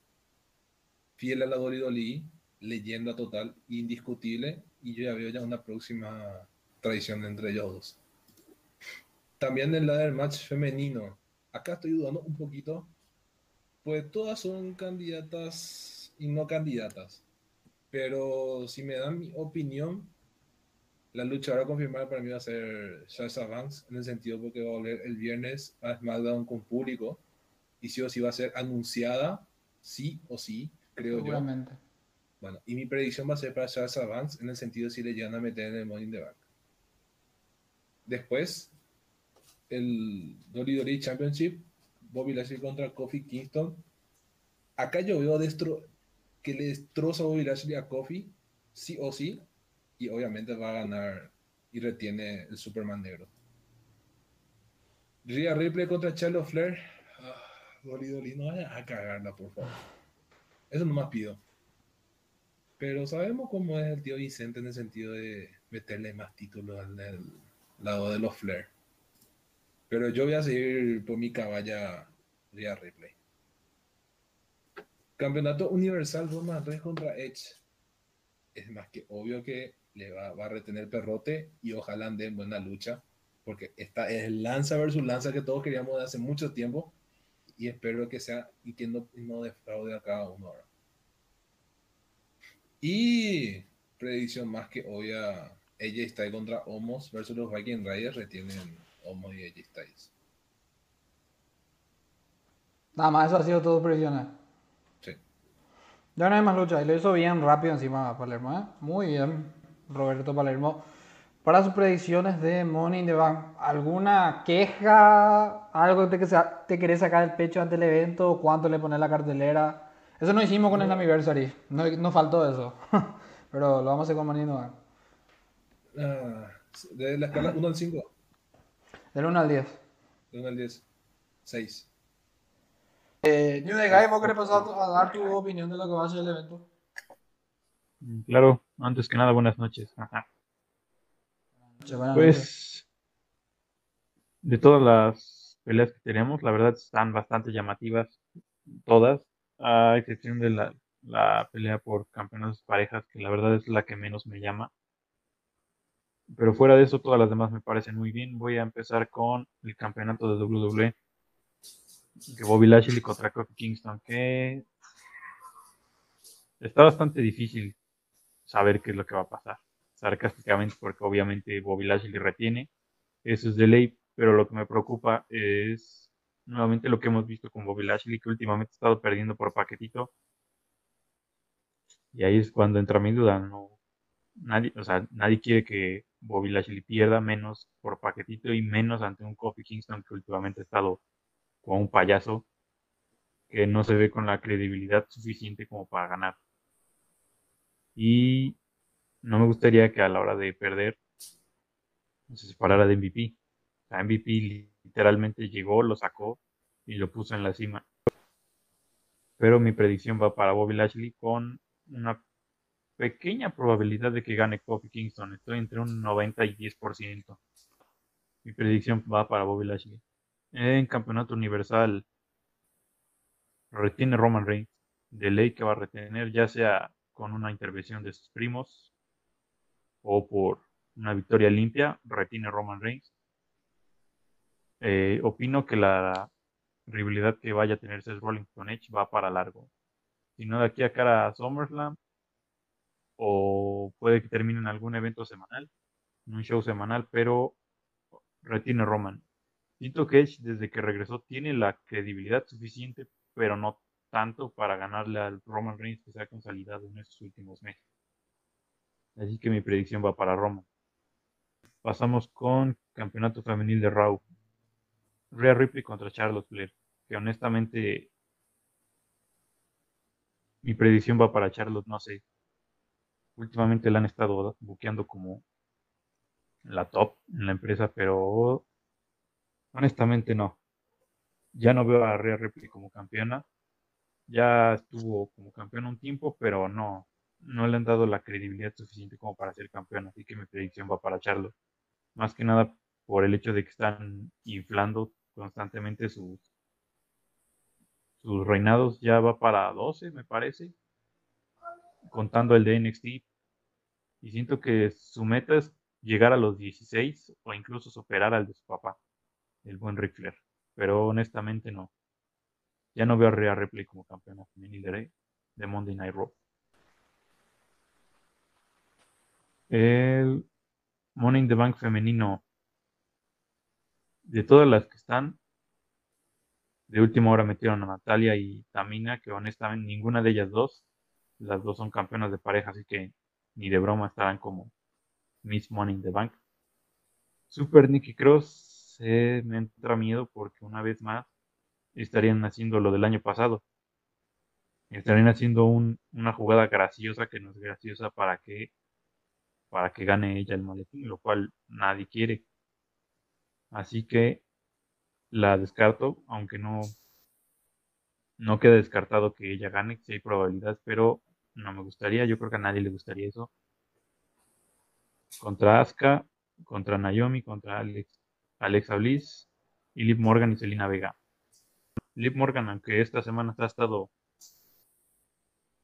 fieles a la Dolly leyenda total, indiscutible, y yo ya veo ya una próxima tradición entre ellos dos. También el ladder match femenino. Acá estoy dudando un poquito, pues todas son candidatas y no candidatas. Pero si me dan mi opinión, la lucha ahora confirmada para mí va a ser Sasha Banks, en el sentido porque va a volver el viernes a SmackDown con público y sí o sí va a ser anunciada, sí o sí, creo Seguramente. yo. Bueno, y mi predicción va a ser para Sasha Banks en el sentido si le llegan a meter en el Money in the Bank. Después, el WWE Championship, Bobby Lashley contra Kofi Kingston. Acá yo veo destro que le destroza Bobby Lashley a Kofi, sí o sí, y obviamente va a ganar y retiene el Superman negro. Rhea Ripley contra Charlotte Flair. Ah, Dolly Dolly, no vaya a cagarla, por favor. Eso no más pido. Pero sabemos cómo es el tío Vicente en el sentido de meterle más títulos al lado de los Flair. Pero yo voy a seguir por mi caballa Rhea Ripley. Campeonato Universal Roman Reigns contra Edge. Es más que obvio que le va, va a retener perrote y ojalá ande en buena lucha. Porque esta es lanza versus lanza que todos queríamos de hace mucho tiempo. Y espero que sea y que no, no defraude a cada uno ahora. Y predicción más que obvia, ella está contra Homos versus los Viking Riders retienen Homos y ella Styles. Nada más, eso ha sido todo predicciones. Sí. Ya no hay más lucha. Y lo hizo bien rápido encima Palermo, ¿eh? Muy bien, Roberto Palermo. Para sus predicciones de Money in the Bank, ¿alguna queja? ¿Algo que te querés sacar el pecho ante el evento? ¿Cuánto le pones la cartelera? Eso no hicimos con el Anniversary. No, no faltó eso. Pero lo vamos a hacer con Money in the Bank. Ah, de la escala 1 al 5, Del 1 al 10. de 1 al 10, 6. Eh, New Guy, ¿vos querés pasar a dar tu opinión de lo que va a ser el evento? Claro, antes que nada, buenas noches. Ajá. Buenas noches. Pues, de todas las peleas que tenemos, la verdad están bastante llamativas, todas, a excepción de la, la pelea por campeonatos parejas, que la verdad es la que menos me llama. Pero fuera de eso, todas las demás me parecen muy bien. Voy a empezar con el campeonato de WWE, que Bobby Lashley contra Kofi Kingston, que está bastante difícil saber qué es lo que va a pasar sarcásticamente porque obviamente Bobby Lashley retiene, eso es de ley, pero lo que me preocupa es nuevamente lo que hemos visto con Bobby Lashley, que últimamente ha estado perdiendo por paquetito, y ahí es cuando entra mi duda, no, nadie, o sea, nadie quiere que Bobby Lashley pierda menos por paquetito y menos ante un Kofi Kingston que últimamente ha estado como un payaso que no se ve con la credibilidad suficiente como para ganar. Y no me gustaría que a la hora de perder se separara de MVP. Sea, MVP literalmente llegó, lo sacó y lo puso en la cima. Pero mi predicción va para Bobby Lashley con una pequeña probabilidad de que gane Kofi Kingston. Estoy entre un 90 y 10%. Mi predicción va para Bobby Lashley. En campeonato universal retiene Roman Reigns. De ley que va a retener, ya sea con una intervención de sus primos o por una victoria limpia, retiene Roman Reigns. Eh, opino que la rivalidad que vaya a tener Seth Rollins con Edge va para largo. Si no de aquí a cara a SummerSlam, o puede que termine en algún evento semanal, en un show semanal, pero retiene Roman. Siento que Edge desde que regresó tiene la credibilidad suficiente, pero no tanto para ganarle al Roman Reigns que se ha consolidado en estos últimos meses. Así que mi predicción va para Roman. Pasamos con campeonato femenil de Raw. Rhea Ripley contra Charlotte Flair. Que honestamente mi predicción va para Charlotte, no sé. Últimamente la han estado buqueando como la top en la empresa, pero Honestamente no. Ya no veo a Rhea Ripley como campeona. Ya estuvo como campeona un tiempo, pero no, no le han dado la credibilidad suficiente como para ser campeona. Así que mi predicción va para Charlotte. Más que nada por el hecho de que están inflando constantemente sus, sus reinados. Ya va para 12, me parece. Contando el de NXT. Y siento que su meta es llegar a los 16 o incluso superar al de su papá, el buen Ric. Pero honestamente no. Ya no veo a Rhea Ripley como campeona femenil de Monday Night Raw. El Money in the Bank femenino. De todas las que están, de última hora metieron a Natalia y Tamina, que honestamente ninguna de ellas dos, las dos son campeonas de pareja, así que ni de broma estarán como Miss Money in the Bank. Super Nicky Cross me entra miedo porque una vez más estarían haciendo lo del año pasado. Estarían haciendo una jugada graciosa que no es graciosa para que para que gane ella el maletín, lo cual nadie quiere. Así que la descarto, aunque no no queda descartado que ella gane, si hay probabilidades, pero no me gustaría, yo creo que a nadie le gustaría eso. Contra Asuka, contra Naomi, contra Alex, Alexa Bliss y Liv Morgan y Selina Vega. Liv Morgan, aunque esta semana ha estado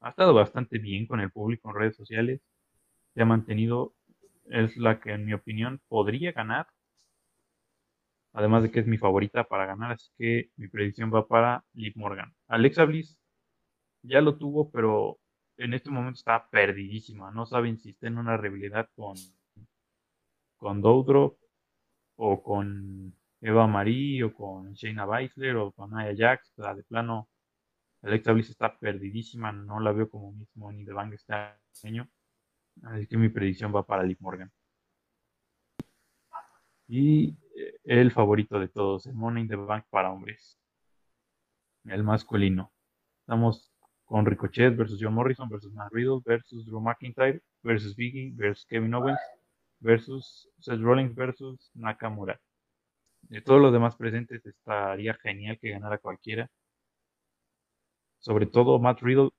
ha estado bastante bien con el público en redes sociales, se ha mantenido, es la que en mi opinión podría ganar, además de que es mi favorita para ganar, así que mi predicción va para Liv Morgan. Alexa Bliss ya lo tuvo, pero en este momento está perdidísima. No saben si está en una rivalidad con, con Doudrop o con Eva Marie o con Shayna Baszler o con Aya Jax. De plano, Alexa Bliss está perdidísima. No la veo como mismo ni de Bang este año. Así que mi predicción va para Liv Morgan. Y eh, el favorito de todos, el Money in the Bank para hombres. El masculino. Estamos con Ricochet versus John Morrison versus Matt Riddle versus Drew McIntyre versus Biggie versus Kevin Owens versus Seth Rollins versus Nakamura. De todos los demás presentes estaría genial que ganara cualquiera. Sobre todo Matt Riddle,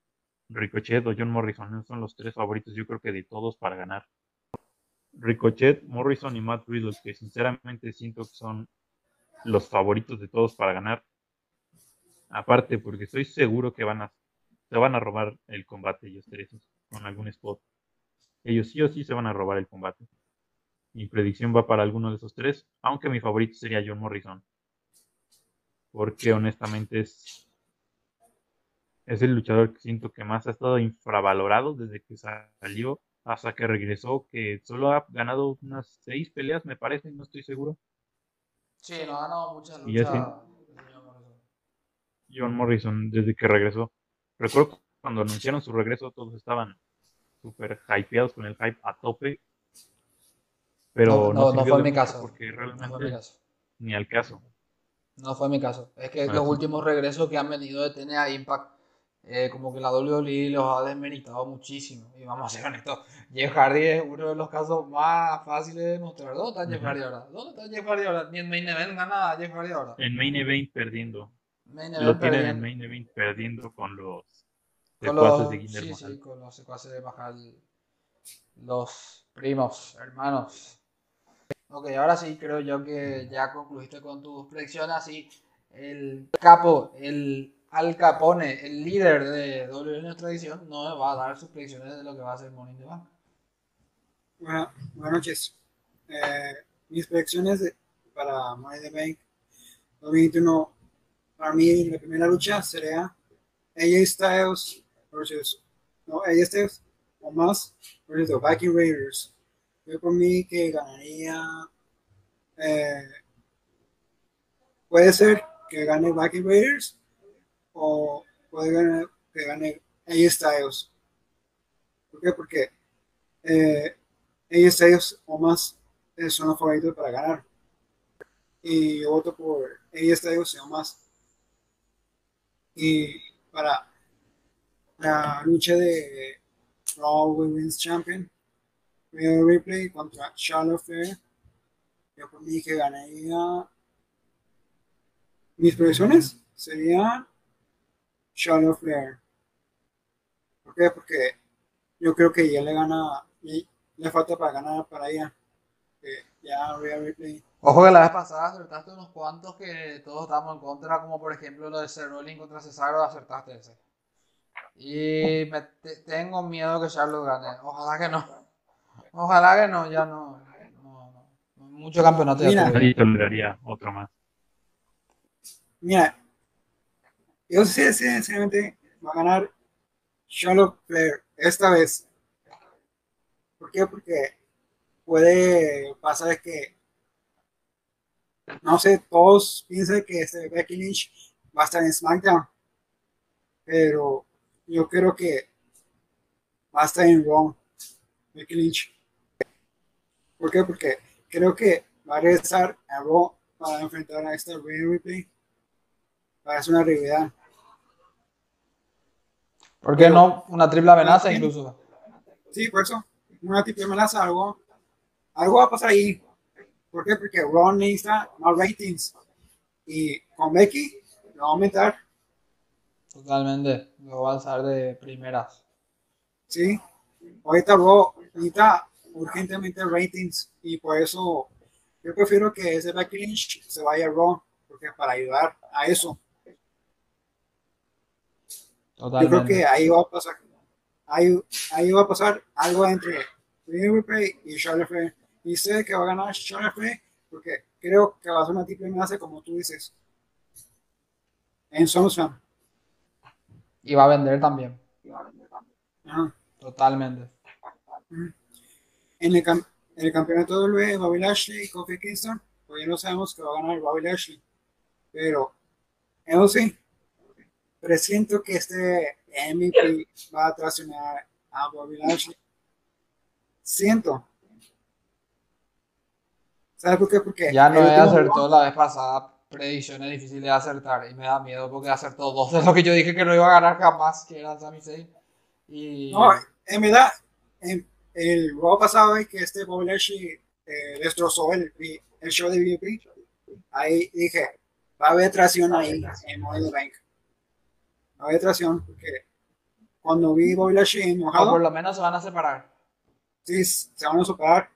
Ricochet o John Morrison son los tres favoritos yo creo que de todos para ganar. Ricochet, Morrison y Matt Riddle que sinceramente siento que son los favoritos de todos para ganar. Aparte porque estoy seguro que van a se van a robar el combate ellos tres con algún spot. Ellos sí o sí se van a robar el combate. Mi predicción va para alguno de esos tres, aunque mi favorito sería John Morrison. Porque honestamente es, es el luchador que siento que más ha estado infravalorado desde que salió hasta que regresó, que solo ha ganado unas seis peleas, me parece, no estoy seguro. Sí, no ha ganado muchas luchas. John Morrison, desde que regresó. Recuerdo cuando anunciaron su regreso, todos estaban súper hypeados con el hype a tope. Pero no, no, fue mi caso. Porque realmente ni al caso. No fue mi caso. Es que los últimos regresos que han venido de TNA Impact, eh, como que la WWE los ha desmeritado muchísimo. Y vamos a ser honestos, Jeff Hardy es uno de los casos más fáciles de demostrar. ¿Dónde está Jeff Hardy ahora? ¿Dónde está Jeff Hardy ahora? Ni en Main Event gana Jeff Hardy ahora. En Main Event perdiendo lo tienen en Main Event perdiendo con los secuaces de Guillermo. Sí, sí, con los secuaces de Bajal. Los primos, hermanos. Ok, ahora sí creo yo que ya concluiste con tus predicciones. Así, el capo, el Al Capone, el líder de W nuestra edición, no va a dar sus predicciones de lo que va a ser Money in the Bank. Bueno, buenas noches. Eh, mis predicciones para Money in the Bank 2021 para mí la primera lucha sería AJ Styles versus, no, AJ Styles o más versus los Viking Raiders. Yo por mí que ganaría, eh, puede ser que gane Viking Raiders o puede ganar, que gane AJ Styles. ¿Por qué? Porque eh, AJ Styles o más son los favoritos para ganar. Y yo voto por AJ Styles o más y para la lucha de Raw Women's Champion, Rhea Ripley contra Charlotte Flair. Yo por que ganaría mis predicciones serían Charlotte Flair. ¿Por qué? Porque yo creo que ya le gana, le falta para ganar para ella. Que ya Rhea Ripley. Ojo que la vez pasada acertaste unos cuantos que todos estamos en contra, como por ejemplo lo de Seth Rollins contra Cesaro, acertaste ese. Y me te- tengo miedo que Charlotte gane. Ojalá que no. Ojalá que no, ya no. no, no. Mucho campeonato ya Mira. Nadie toleraría otro más. Mira, yo sé sinceramente va a ganar Charlotte Flair esta vez. ¿Por qué? Porque puede pasar que, no sé, todos piensan que este Becky Lynch va a estar en SmackDown, pero yo creo que va a estar en Raw, Becky Lynch. ¿Por qué? Porque creo que va a regresar a Raw para enfrentar a esta Rhea Ripley. Para hacer una rivalidad. ¿Por qué no? Una triple amenaza incluso. Sí, por eso, una triple amenaza, algo, algo va a pasar ahí. ¿Por qué? Porque Raw necesita más ratings. Y con Becky lo va a aumentar, Totalmente. Lo va a alzar de primeras. ¿sí? Ahorita Raw necesita urgentemente ratings. Y por eso yo prefiero que ese Becky Lynch se vaya a Raw. Porque para ayudar a eso. Yo creo Totalmente. que ahí va a pasar. Ahí, ahí va a pasar algo entre Ripley y Charlotte Flair. Y sé que va a ganar Flair porque creo que va a ser una triple amenaza como tú dices. En SummerSlam. Y va a vender también. Ajá. Totalmente. En el, cam- en el campeonato de WWE, Bobby Lashley y Kofi Kingston, todavía no sabemos que va a ganar Bobby Lashley. Pero, eso sí, presiento que este MVP va a traicionar a Bobby Lashley. Siento. ¿Sabes por qué? Porque Ya no he acertó la vez pasada. Predicciones difíciles de acertar. Y me da miedo porque acertó dos de lo que yo dije que no iba a ganar jamás, que era Sami Zayn. Y No, en verdad, en el Raw pasado es que este Bobby Lashley eh, destrozó el, el show de VIP. Ahí dije, va a haber traición ahí en Money Bank. Va a haber traición porque cuando vi Bobby Lashley o por enojado, lo menos se van a separar. sí, se van a superar.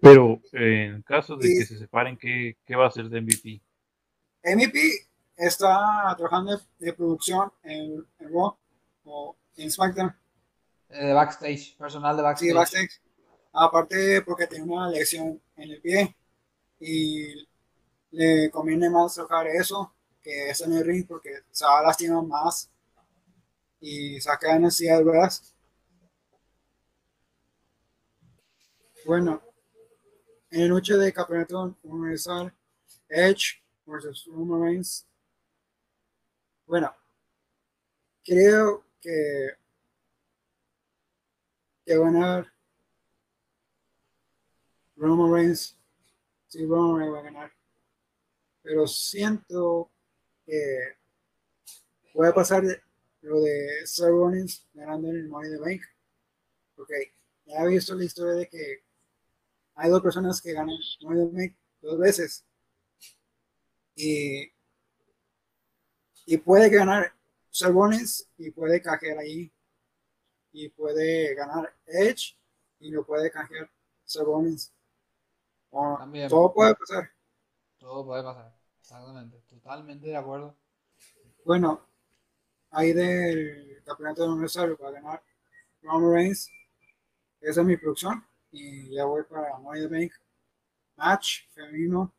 Pero eh, en caso de que se separen, ¿qué, qué va a hacer de MVP? MVP está trabajando de, de producción en, en Raw o en SmackDown. Eh, de backstage, personal de Sí, backstage. backstage. Aparte porque tiene una lesión en el pie y le conviene más tocar eso que eso en el ring porque se va a lastimar más y saca en silla de ruedas. Bueno, en noche de campeonato universal, Edge versus Roman Reigns. Bueno, creo que que ganar Roman Reigns. Sí, Roman Reigns va a ganar. Pero siento que puede pasar lo de Seth Rollins ganando en el Money in the Bank. Porque ya he visto la historia de que hay dos personas que ganan Money dos veces. Y, y puede ganar Rollins y puede caer ahí y puede ganar Edge y lo puede canjear Rollins. O- todo puede pasar. Todo puede pasar. Exactamente. Totalmente de acuerdo. Bueno, ahí del campeonato de universal va a ganar Roman Reigns. Esa es mi producción. Y ya voy para Money Bank. Match femenino.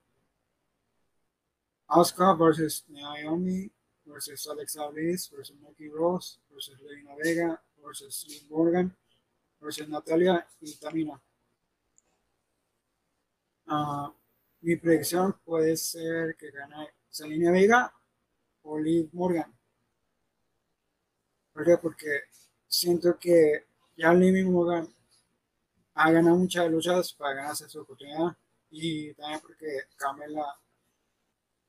Asuka versus Naomi versus Alexa Bliss versus Nikki Ross versus Levina Vega versus Liv Morgan versus Natalia y Tamina. Ah, mi predicción puede ser que gane Selena Vega o Liv Morgan. ¿Por qué? Porque siento que ya Liv Morgan ha ganado muchas luchas para ganarse su oportunidad y también porque Camela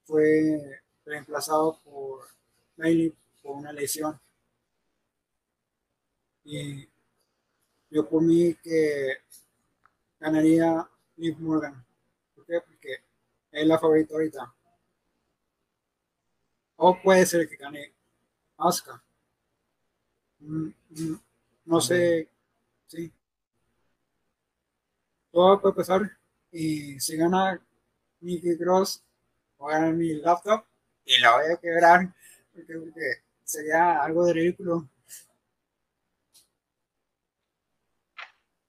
fue reemplazado por Bailey por una lesión. Y yo por mí que ganaría Liv Morgan. ¿Por qué? Porque es la favorita ahorita. O puede ser que gane Asuka. Mm, mm, No sé, sí. Todo puede pasar. Y si gana Nikki Cross, voy a ganar mi laptop y la voy a quebrar porque, porque sería algo de ridículo.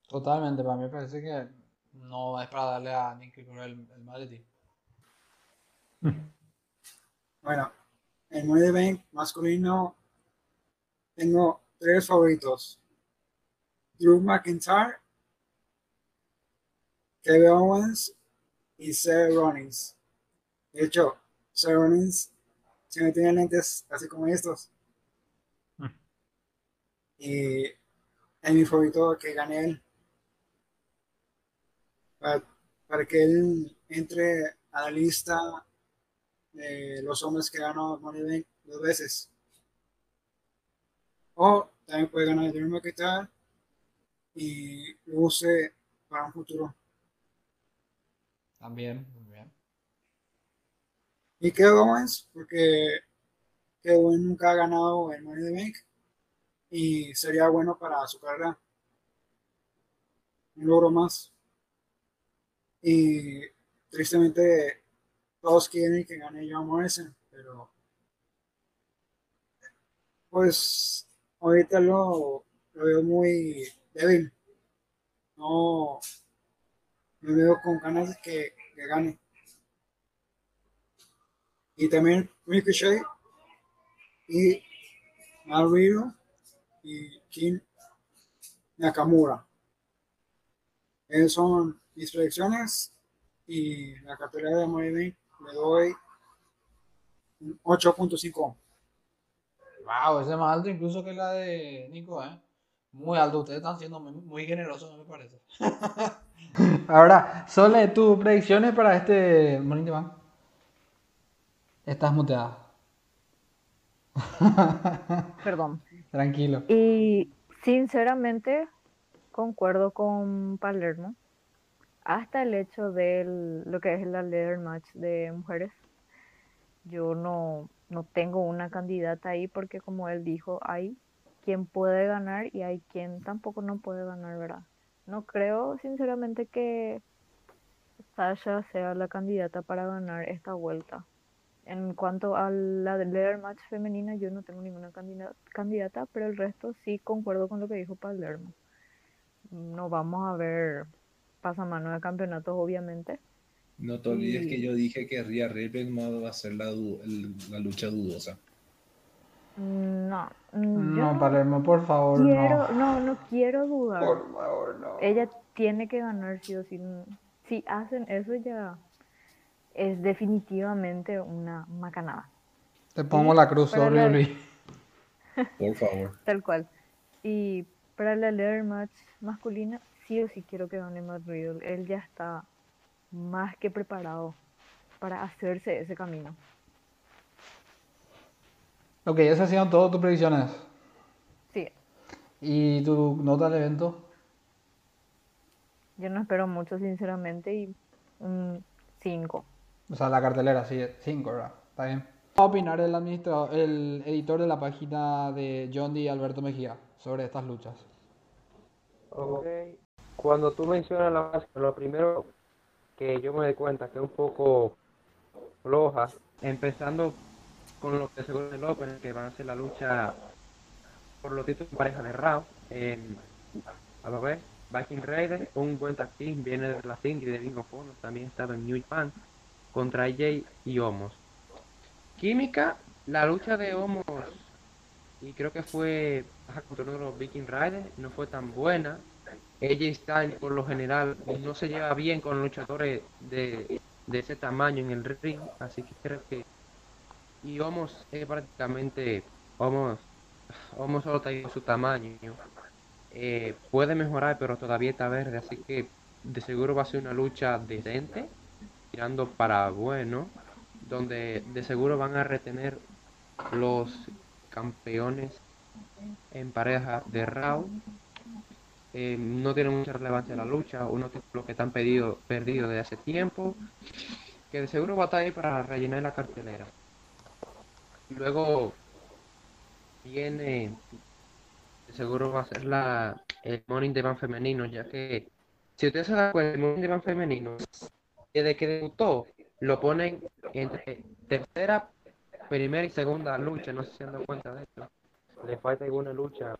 Totalmente, para mí parece que no es para darle a Nicky Cross el, el maletín. Bueno, en Money the Bank masculino tengo tres favoritos. Drew McIntyre, Kevin Owens y Seth Rollins. De hecho, Seth Rollins si no tiene lentes así como estos. Mm. Y es mi favorito que gane él. Para, para que él entre a la lista de los hombres que ganó Money Bank dos veces. O también puede ganar Drew McIntyre y lo use para un futuro. También, muy bien. Y Kevin Owens, porque Kevin nunca ha ganado el Money in the Bank y sería bueno para su carrera. Un logro más. Y tristemente todos quieren que gane John Morrison, pero pues ahorita lo veo muy débil. No me veo con ganas que, gane. Y también Ricochet y Mario y Kim Nakamura. Esas son mis predicciones y la cartelera de Bank le doy un 8.5. Wow, ese es más alto incluso que la de Nico, ¿eh? Muy alto, ustedes están siendo muy, muy generosos, me parece. Ahora, Sole, tus predicciones para este the Bank. Estás muteada. Perdón. Tranquilo. Y sinceramente concuerdo con Palermo. Hasta el hecho de lo que es la leather match de mujeres. Yo no, no tengo una candidata ahí porque como él dijo, hay quien puede ganar y hay quien tampoco no puede ganar, ¿verdad? No creo sinceramente que Sasha sea la candidata para ganar esta vuelta. En cuanto a la de leather match femenina, yo no tengo ninguna candida- candidata, pero el resto sí concuerdo con lo que dijo Palermo. No vamos a ver pasamano de campeonatos, obviamente. No te olvides Y- que yo dije que Rhea Ripley va a ser la, la lucha dudosa. No, No, no Palermo, por favor, quiero, no. no, no quiero dudar. Por favor, no. Ella tiene que ganar sí o sí. Si hacen eso ya es definitivamente una macanada, Te pongo la cruz para sobre la- Luis. Por favor. tal cual. Y para la leather match masculina, sí o sí quiero que gane Matt Riddle. Él ya está más que preparado para hacerse ese camino. Ok, esas han sido todas tus predicciones. Sí, ¿Y tu nota del evento? yo no espero mucho sinceramente y un 5. O sea, la cartelera, sí, 5, ¿verdad? Está bien. Va a opinar el, administrador, el editor de la página de John D. Alberto Mejía sobre estas luchas. Ok. Cuando tú mencionas la máscara, lo primero que yo me doy cuenta que es un poco floja, empezando con lo que según el Open, que van a hacer la lucha por los títulos en pareja de Raw. A lo ver, Viking Raiders, un buen tag viene de la single de Ring of Honor, también estaba en New Japan, contra AJ y Homos. Química, la lucha de Homos, y creo que fue contra uno de los Viking Raiders, no fue tan buena. AJ Styles, por lo general, no se lleva bien con luchadores de, de ese tamaño en el ring, así que creo que. Y Homos es prácticamente. Homos, Homos solo está su tamaño. Eh, puede mejorar, pero todavía está verde, así que de seguro va a ser una lucha decente, tirando para bueno, donde de seguro van a retener los campeones en pareja de Raw. Eh, no tiene mucha relevancia la lucha, unos títulos que están pedido, perdidos desde hace tiempo, que de seguro va a estar ahí para rellenar la cartelera. Luego viene, seguro va a ser la, el Morning de Van femenino, ya que si ustedes se dan cuenta, el Morning de Van femenino, desde que debutó, lo ponen entre tercera, primera y segunda lucha, no sé si se dado cuenta de esto. Le falta alguna lucha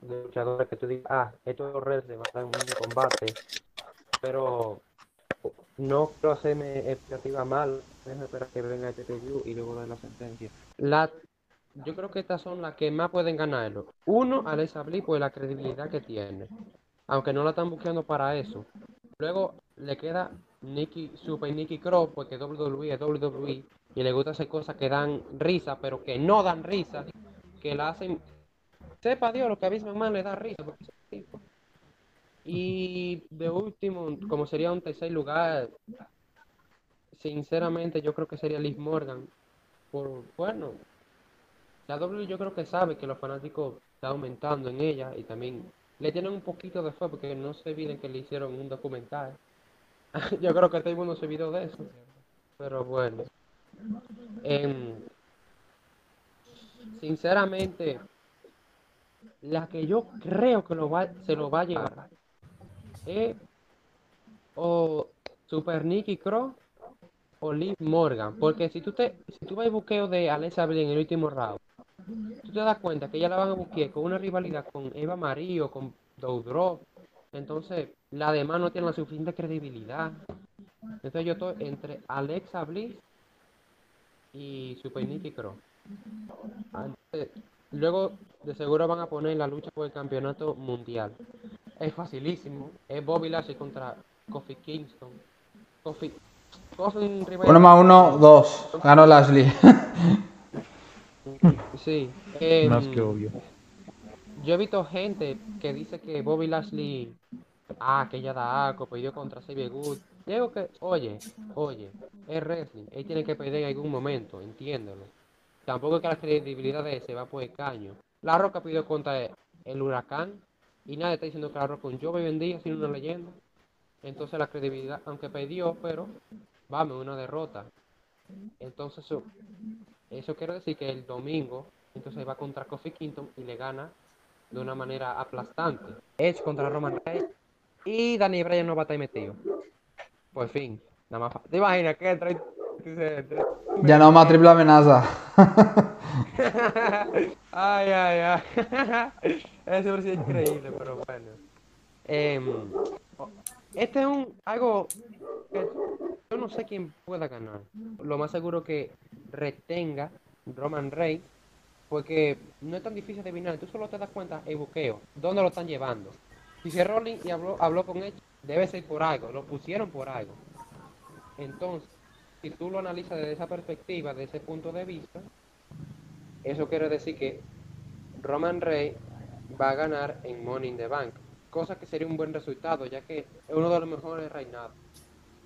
de luchadores que tú digas, ah, esto es horrible, va a en un combate, pero no creo hacerme expectativa mal, que venga este review y luego la sentencia. La, yo creo que estas son las que más pueden ganarlo. Uno, Alexa Bliss, por la credibilidad que tiene, aunque no la están buscando para eso. Luego le queda Nikki, Super Nikki Cross, porque WWE es WWE, y le gusta hacer cosas que dan risa, pero que no dan risa, que la hacen, sepa Dios lo que a Vince McMahon le da risa, porque. Y de último, como sería un tercer lugar, sinceramente yo creo que sería Liz Morgan. Por, bueno, la W yo creo que sabe que los fanáticos están aumentando en ella y también le tienen un poquito de fe porque no se olviden que le hicieron un documental. yo creo que todo el mundo se olvidó de eso. Pero bueno. Em, sinceramente, la que yo creo que lo va, se lo va a llevar es o Super Nicky Cross o Liv Morgan. Porque si tú te, si tú vas al buqueo de Alexa Bliss en el último round, tú te das cuenta que ella la van a buscar con una rivalidad con Eva Marie o con Doudrop. Entonces, la demás no tiene la suficiente credibilidad. Entonces yo estoy entre Alexa Bliss y Super Nicky Cross. Luego de seguro van a poner la lucha por el campeonato mundial. Es facilísimo. Es Bobby Lashley contra Kofi Kingston. Kofi, Kofi un rival- Uno más uno, dos. Ganó Lashley. Sí. em, Más que obvio. Yo he visto gente que dice que Bobby Lashley, ah, que ella da asco, perdió contra Xavier Good. Digo que, oye, oye, es wrestling, él tiene que perder en algún momento, entiéndelo. Tampoco es que la credibilidad de él se va por el caño. La Roca pidió contra el, el huracán y nadie está diciendo que la Roca un yo hoy en día sin una leyenda. Entonces la credibilidad, aunque perdió, pero vamos, una derrota. Entonces eso, eso quiere decir que el domingo, entonces va contra Kofi Kingston y le gana de una manera aplastante. Edge contra Roman Reigns y Dani Bryan no va a estar metido. Por fin, nada más. ¿Te imaginas que entra y dice, Ya no más triple amenaza. ay, ay, ay. Eso sido increíble, pero bueno. Em, este es un algo que yo no sé quién pueda ganar. Lo más seguro que retenga Roman Reigns, porque no es tan difícil adivinar. Tú solo te das cuenta el buqueo, dónde lo están llevando. Dice Rollins y habló, habló con él, debe ser por algo, lo pusieron por algo. Entonces, si tú lo analizas desde esa perspectiva, desde ese punto de vista, eso quiere decir que Roman Reigns va a ganar en Money in the Bank, cosa que sería un buen resultado, ya que es uno de los mejores reinados.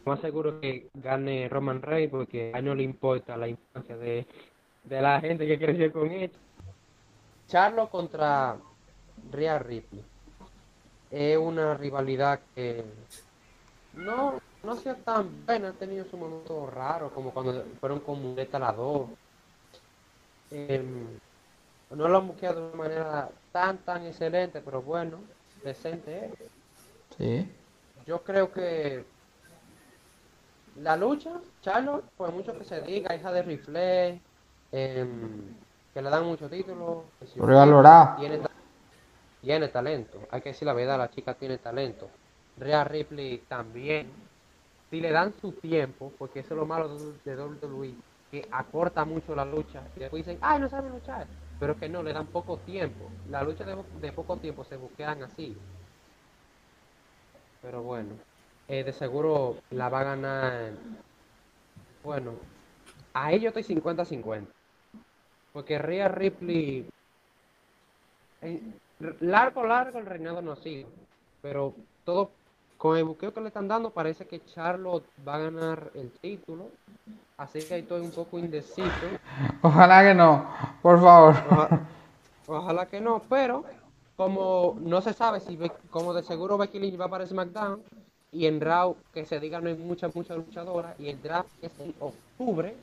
Más seguro que gane Roman Reigns porque a él no le importa la infancia de, de la gente que creció con él. Charlo contra Rhea Ripley es una rivalidad que no, no sea tan buena, ha tenido su momento raro, como cuando fueron con Muleta las dos. Em, no lo han buqueado de una manera tan, tan excelente, pero bueno, decente es. Sí. Yo creo que la lucha, Charlotte, por mucho que se diga, hija de Rifle, em, que le dan muchos títulos, si- tiene, tiene talento, hay que decir la verdad, la chica tiene talento. Rhea Ripley también, si le dan su tiempo, porque eso es lo malo de WWE, que acorta mucho la lucha, y después dicen, ay, no saben luchar, pero que no, le dan poco tiempo. La lucha de, de poco tiempo se buquean así. Pero bueno, eh, de seguro la va a ganar. Bueno, ahí yo estoy 50-50. Porque Rhea Ripley. eh, largo, largo el reinado no sido. Pero todo. Con el buqueo que le están dando, parece que Charlotte va a ganar el título. Así que ahí estoy un poco indeciso. Ojalá que no. Por favor. Oja- Ojalá que no, pero como no se sabe si como de seguro Becky Lynch va para SmackDown y en Raw que se diga no hay muchas muchas luchadoras y el draft es en octubre,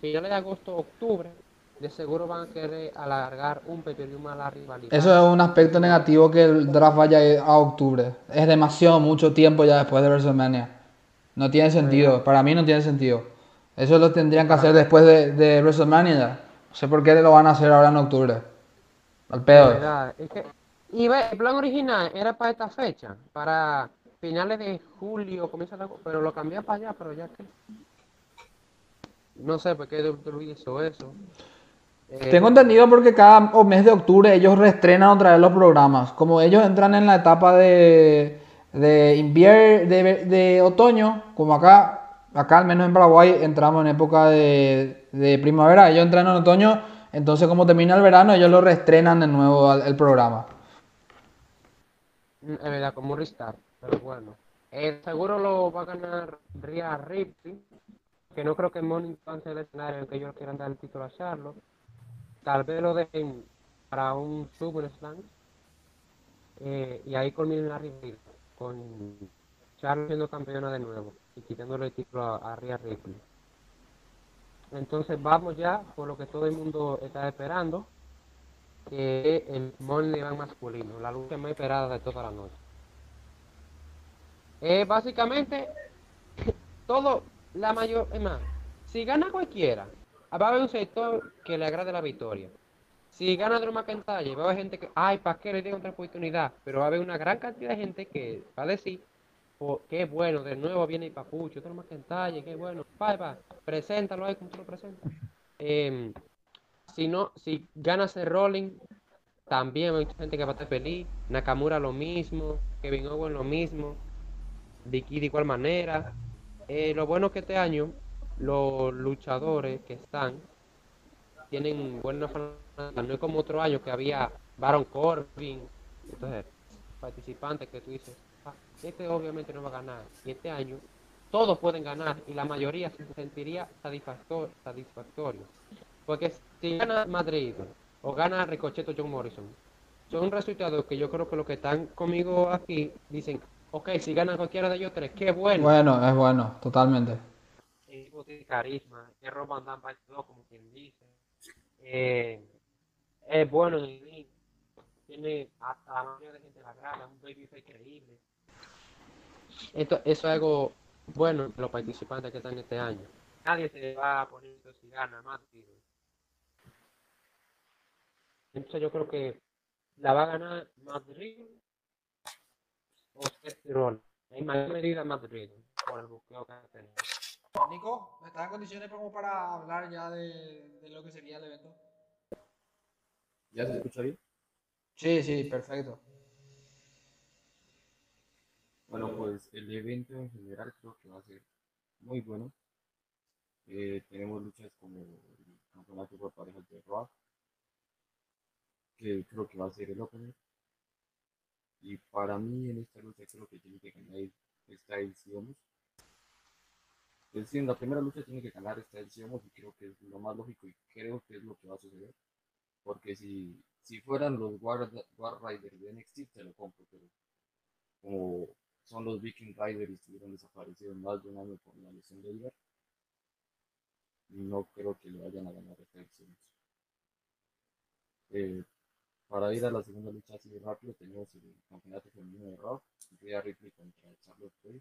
finales de agosto octubre, de seguro van a querer alargar un pay-per-view más la rivalidad. Eso es un aspecto negativo que el draft vaya a octubre. Es demasiado mucho tiempo ya después de WrestleMania. No tiene sentido. Para mí no tiene sentido. Eso lo tendrían que hacer después de, de WrestleMania. No sé por qué lo van a hacer ahora en octubre. Al pedo. verdad, es que, y ve, el plan original era para esta fecha, para finales de julio, comienza la, pero lo cambié para allá, pero ya que no sé por qué WWE hizo eso. Eh, Tengo entendido porque cada mes de octubre ellos reestrenan otra vez los programas. Como ellos entran en la etapa de, de invier de, de otoño, como acá, acá al menos en Paraguay entramos en época de, primavera, ellos entran en otoño, entonces como termina el verano ellos lo reestrenan de nuevo al- el programa. Mm, Es verdad, como un restart, pero bueno. Eh, seguro lo va a ganar Rhea Ripley, que no creo que Money sea el escenario en que ellos quieran dar el título a Charlotte. Tal vez lo dejen para un Super Slam. Eh, y ahí culminen la rivalidad, con Charlotte siendo campeona de nuevo y quitándole el título a, a Rhea Ripley. Entonces vamos ya por lo que todo el mundo está esperando, que el Money Bank masculino, la lucha más esperada de toda la noche. Eh, básicamente, todo, la mayor, es más, si gana cualquiera, va a haber un sector que le agrade la victoria. Si gana Drew McIntyre, va a haber gente que, ay, ¿para qué le dieron otra oportunidad? Pero va a haber una gran cantidad de gente que va a decir, oh, qué bueno, de nuevo viene el papucho, Drew McIntyre, qué bueno, bye, preséntalo ahí como tú lo presentas. Em, si no, si gana ese Rolling, también hay gente que va a estar feliz. Nakamura lo mismo, Kevin Owens lo mismo, Vicky de igual manera. Eh, lo bueno que este año los luchadores que están tienen buena fanática, no es como otro año que había Baron Corbin, entonces participantes que tú dices, "Ah, este obviamente no va a ganar, y este año todos pueden ganar y la mayoría se sentiría satisfactor- satisfactorio. Porque si gana Madrid o gana Ricochet o John Morrison, son resultados que yo creo que los que están conmigo aquí dicen, ok, si gana cualquiera de ellos tres, qué bueno. Bueno, es bueno, totalmente. Tiene carisma, es Roman Dan como quien dice. Eh, es bueno en el tiene hasta la mayoría de gente la grada, un babyface increíble. Esto, eso es algo bueno los participantes que están este año. Nadie se va a poner esto si gana más. tío. Entonces yo creo que la va a ganar Madrid o Rollins. En mayor medida Madrid, por el buqueo que ha tenido. Nico, ¿estás en condiciones como para hablar ya de, de lo que sería el evento? ¿Ya se escucha bien? Sí, sí, perfecto. Bueno, pues el evento en general creo que va a ser muy bueno. Eh, tenemos luchas como el campeonato por parejas de Raw, que creo que va a ser el opener. Y para mí en esta lucha creo que tiene que ganar Styles y. Es decir, en la primera lucha tiene que ganar Styles y y creo que es lo más lógico y creo que es lo que va a suceder. Porque si, si fueran los War, War Riders de NXT, te lo compro, pero como son los Viking Riders y estuvieron desaparecidos más de un año por la lesión de Ivar, no creo que le vayan a ganar edición. Eh, para ir a la segunda lucha así rápido, tenemos el campeonato femenino de Raw, Rhea Ripley contra Charlotte Flair.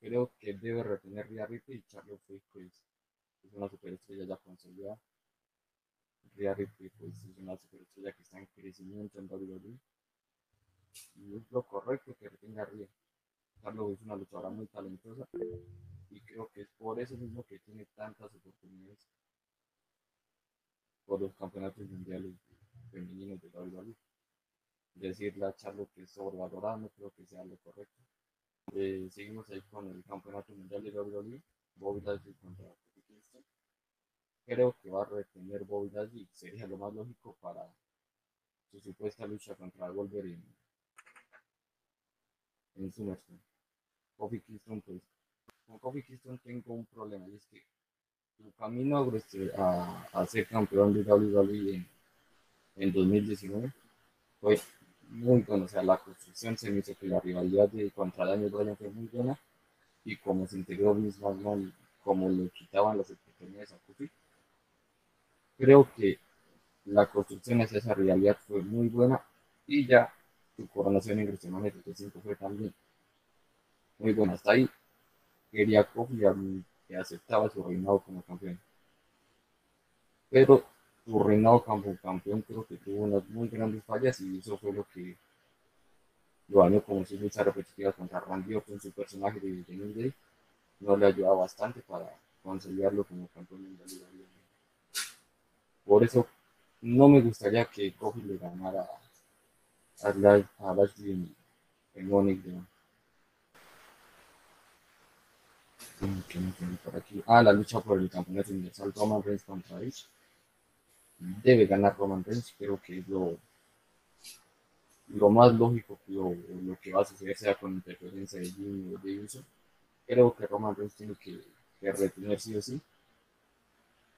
Creo que debe retener Rhea Ripley y Charlotte Flair pues, es una superestrella ya consolidada. Rhea Ripley pues, es una superestrella que está en crecimiento en WWE y es lo correcto que retenga a Rhea. Charlotte es una luchadora muy talentosa y creo que es por eso mismo que tiene tantas oportunidades por los campeonatos mundiales femeninos de WWE. Decirle a Charlotte que es sobrevalorada no creo que sea lo correcto. Eh, seguimos ahí con el campeonato mundial de WWE, Bobby Lashley contra Kingston. Creo que va a retener Bobby Lashley, sería lo más lógico para su supuesta lucha contra Wolverine en SummerSlam. Kofi Kingston, pues, con Kofi Kingston tengo un problema y es que su camino a, a, a ser campeón de WWE en, en 2019 fue muy bueno. O sea, la construcción se me hizo que la rivalidad de contra Daniel Bryan fue muy buena y como se integró Vince McMahon como le quitaban las oportunidades a Kofi, creo que la construcción hacia esa realidad fue muy buena y ya su WrestleMania 35 fue también muy buena. Hasta ahí quería Kofi que aceptaba su reinado como campeón. Pero su reinado como campeón creo que tuvo unas muy grandes fallas y eso fue lo que lo dañó como si lucha repetitiva contra Randy con su personaje de, de New Day no le ayudaba bastante para consolidarlo como campeón mundial Por eso no me gustaría que Kofi le ganara Lashley en, en Money ¿Qué me tiene por aquí? Ah, la lucha por el campeonato universal Roman Reigns contra Edge. Debe ganar Roman Reigns, creo que es lo, lo más lógico lo, lo, que va a suceder sea con interferencia de Jimmy o de Uso. Creo que Roman Reigns tiene que, que retener sí o sí.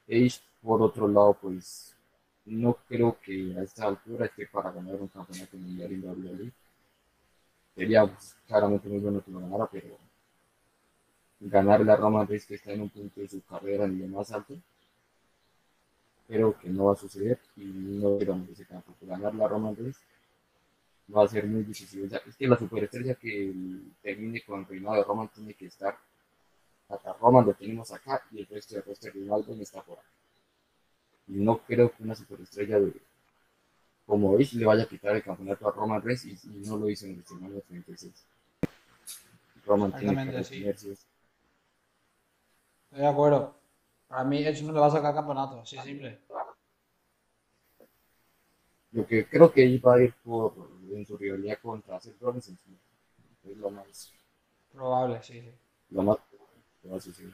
Edge, por otro lado, pues no creo que a esta altura esté para ganar un campeonato mundial en WWE. Sería claramente muy bueno que lo ganara, pero ganarle a Roman Reigns que está en un punto de su carrera en lo más alto, creo que no va a suceder y no quiero ese campo. Ganarle a Roman Reigns va a ser muy difícil. es que la superestrella que termine con el reinado de Roman tiene que estar hasta Roman lo tenemos acá y el resto del resto de está por acá. Y no creo que una superestrella de como Ish le vaya a quitar el campeonato a Roman Reigns y, no lo hizo en el semana 36. Roman tiene que sí. Estoy de acuerdo. Para mí Edge no le va a sacar campeonato, así simple. Lo que creo que iba a ir por en su rivalidad contra Seth Rollins es lo más probable, sí, sí. Lo más va a suceder.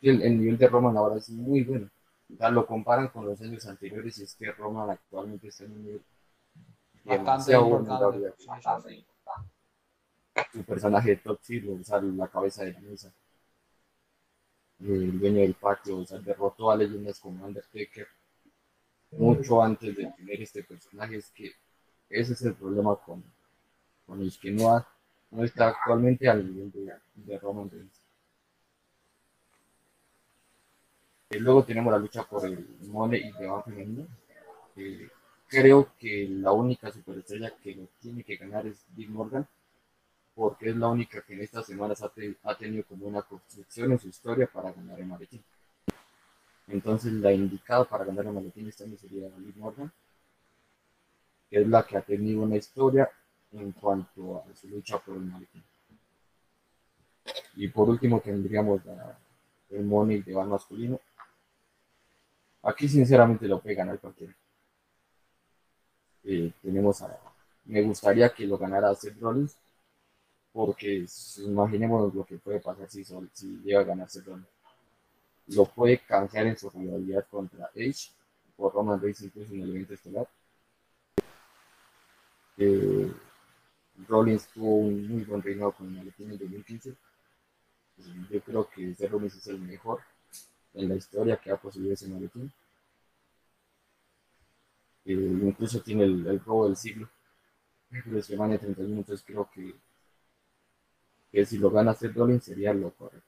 El, el nivel de Roman ahora es muy bueno lo comparan con los años anteriores y es que Roman actualmente está en un nivel bastante importante. Su personaje de Top Zero, o sea, la cabeza de la mesa. El dueño del pacto, o sea, derrotó a leyendas como Undertaker mucho antes de tener este personaje. Es que ese es el problema con, con el que no, no está actualmente al nivel de, de Roman Reigns. Luego tenemos la lucha por el Money y León femenino. creo que la única superestrella que lo tiene que ganar es Big Morgan, porque es la única que en estas semanas ha, tenido como una construcción en su historia para ganar el maletín. Entonces la indicada para ganar el maletín este año sería Big Morgan, que es la que ha tenido una historia en cuanto a su lucha por el maletín. Y por último tendríamos el Money de Van masculino, Aquí sinceramente lo puede ganar cualquiera. Eh, tenemos a, me gustaría que lo ganara Seth Rollins, porque imaginemos lo que puede pasar si, si llega a ganar Seth Rollins. Lo puede canjear en su rivalidad contra Edge por Roman Reigns incluso en el evento estelar. Eh, Rollins tuvo un muy buen reinado con el en 2015. Yo creo que Seth Rollins es el mejor en la historia que ha poseído ese maletín. incluso tiene el, el, robo del siglo de semana 31, entonces creo que, que si lo gana Seth Rollins sería lo correcto.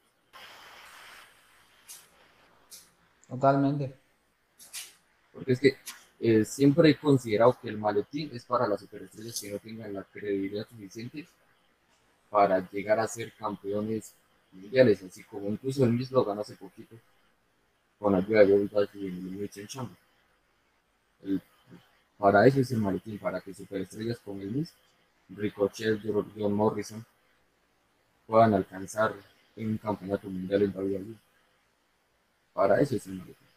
Totalmente. Porque es que eh, siempre he considerado que el maletín es para las superestrellas que no tengan la credibilidad suficiente para llegar a ser campeones mundiales, así como incluso el mismo ganó hace poquito con ayuda de Bobby Lashley en Elimination Chamber. El, para eso es el maletín, para que superestrellas como el Miz, Ricochet, John Morrison puedan alcanzar un campeonato mundial en WWE. Para eso es el maletín.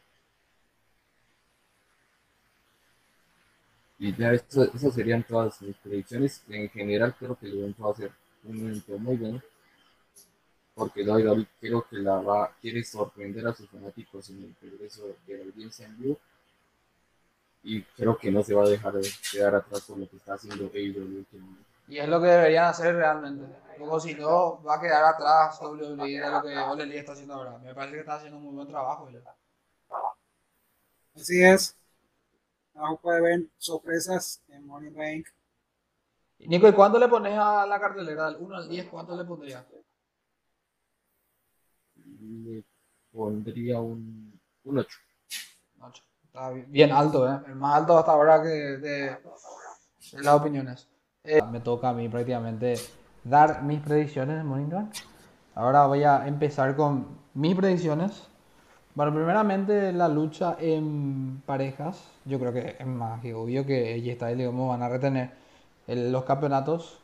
Y ya esas serían todas mis predicciones. En general creo que el evento va a ser un evento muy bueno porque David creo que la va, quiere sorprender a sus fanáticos en el progreso de la audiencia en vivo y creo que no se va a dejar de quedar atrás por lo que está haciendo AEW Y es lo que deberían hacer realmente. Luego si no, va a quedar atrás WWE de lo que Ole está haciendo ahora. Me parece que está haciendo un muy buen trabajo. Así es. Abajo puede ver sorpresas en Money Bank. Nico, ¿y cuánto le pones a la cartelera? Del 1 al 10, ¿cuánto le pondrías? Le pondría un, un 8. está bien alto, ¿eh? El más alto hasta ahora que de, de las opiniones. Eh, me toca a mí prácticamente dar mis predicciones en Bank. Ahora voy a empezar con mis predicciones. Bueno, primeramente la lucha en parejas. Yo creo que es más que obvio que y Leomo van a retener los campeonatos